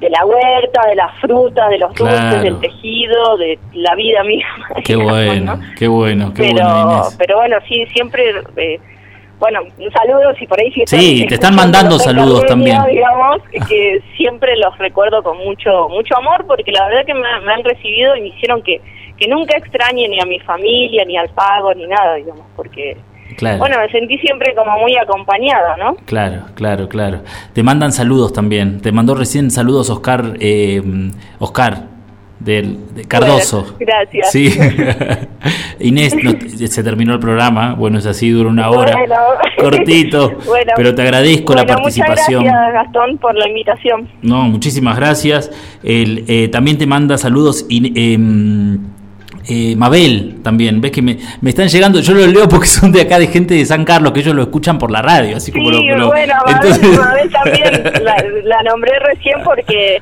de la huerta, de las frutas, de los dulces, Claro. del tejido, de la vida misma. qué digamos, bueno, ¿no? qué bueno, qué pero, bueno Inés. pero bueno, sí, siempre, eh, bueno, un saludo si por ahí sí Sí, te están mandando saludos también. digamos, que siempre los recuerdo con mucho mucho amor porque la verdad que me, me han recibido y me hicieron que, que nunca extrañe ni a mi familia, ni al pago, ni nada, digamos, porque, Claro, bueno, me sentí siempre como muy acompañada, ¿no? claro, claro, claro. Te mandan saludos también. Te mandó recién saludos Oscar, eh, Oscar del de Cardoso. Bueno, gracias. Sí. Inés, no- se terminó el programa. Bueno, es así, dura una hora. Bueno. Cortito. Bueno. pero te agradezco la participación. Muchas gracias, Gastón, por la invitación. No, muchísimas gracias. El, eh, también te manda saludos y, em, eh, Mabel también. Ves que me, me están llegando, yo los leo porque son de acá de gente de San Carlos, que ellos lo escuchan por la radio, así como Sí, lo, lo- bueno, Mabel, Entonces- Mabel también la, la nombré recién porque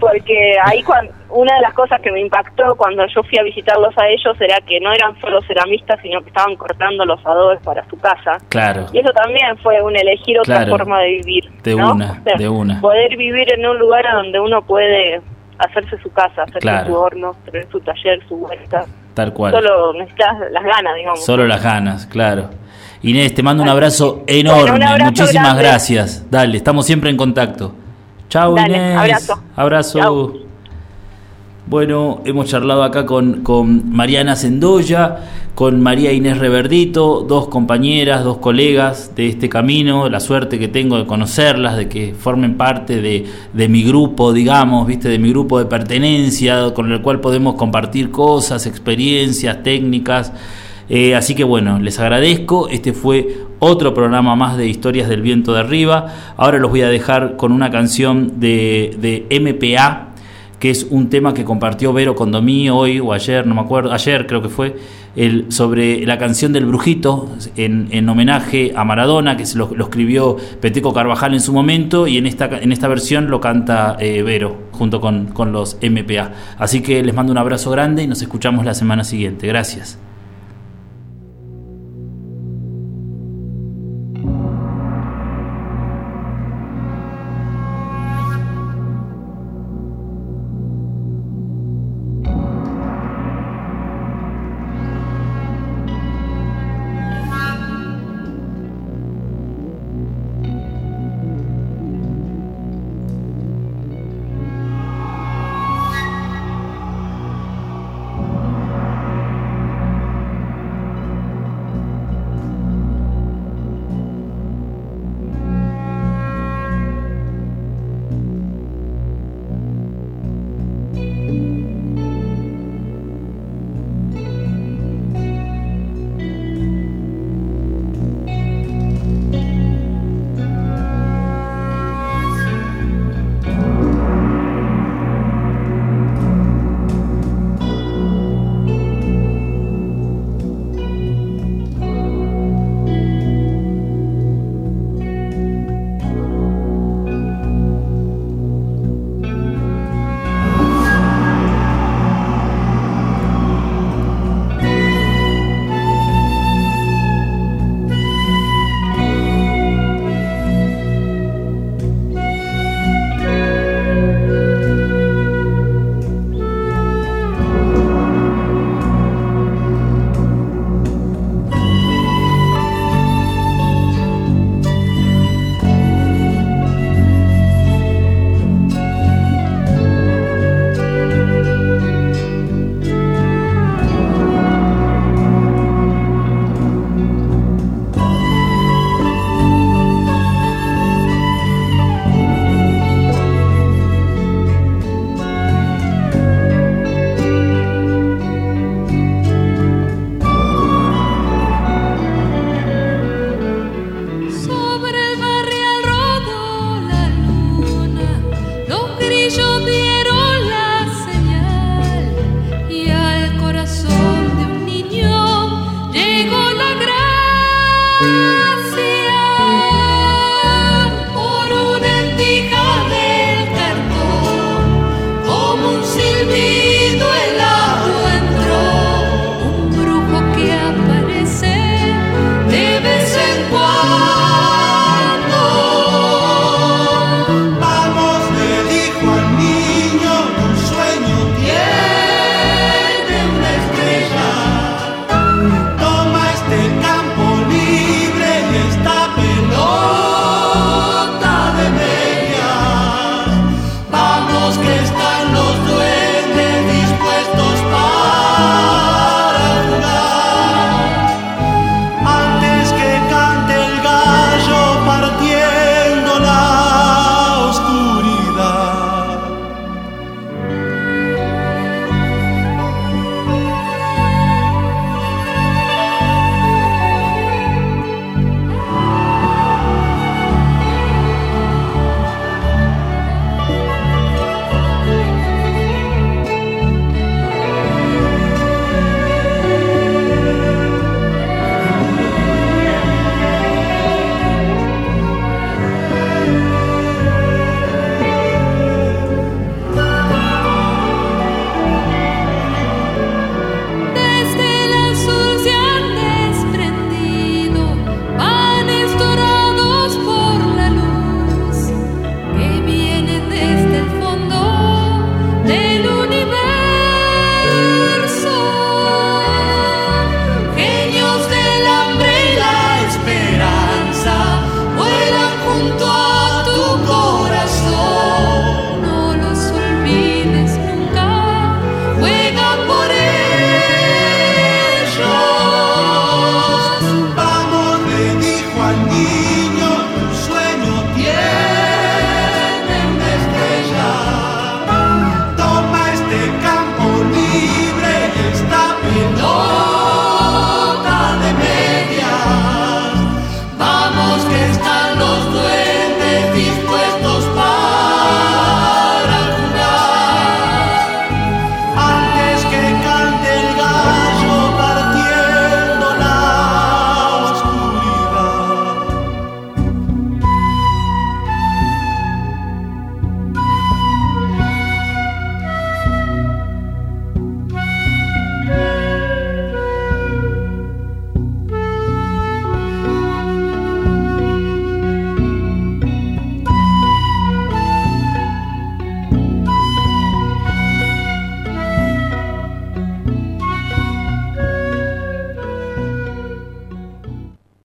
porque ahí una de las cosas que me impactó cuando yo fui a visitarlos a ellos era que no eran solo ceramistas, sino que estaban cortando los adobes para su casa. Claro, Y eso también fue un elegir otra Claro. forma de vivir. De ¿no? una, de una. Poder vivir en un lugar donde uno puede hacerse su casa, hacerse Claro. su horno, tener su taller, su huerta. tal cual. Solo necesitas las ganas, digamos. Solo las ganas, claro. Inés, te mando un abrazo enorme. Bueno, un abrazo Muchísimas grande. gracias. Dale, estamos siempre en contacto. Chao, Inés. abrazo. Abrazo. Chau. Bueno, hemos charlado acá con, Mariana Sendoya, con María Inés Reverdito, dos compañeras, dos colegas de este camino, la suerte que tengo de conocerlas, de que formen parte de, mi grupo, digamos, viste, de mi grupo de pertenencia, con el cual podemos compartir cosas, experiencias, técnicas. Eh, así que bueno, les agradezco. Este fue otro programa más de Historias del Viento de Arriba. Ahora los voy a dejar con una canción de MPA que es un tema que compartió Vero Condomí hoy o ayer, no me acuerdo, ayer creo que fue, el, sobre la canción del Brujito, en, en homenaje a Maradona, que se lo, escribió Peteco Carvajal en su momento, y en esta, en esta versión lo canta eh, Vero, junto con, con los MPA. Así que les mando un abrazo grande y nos escuchamos la semana siguiente. Gracias.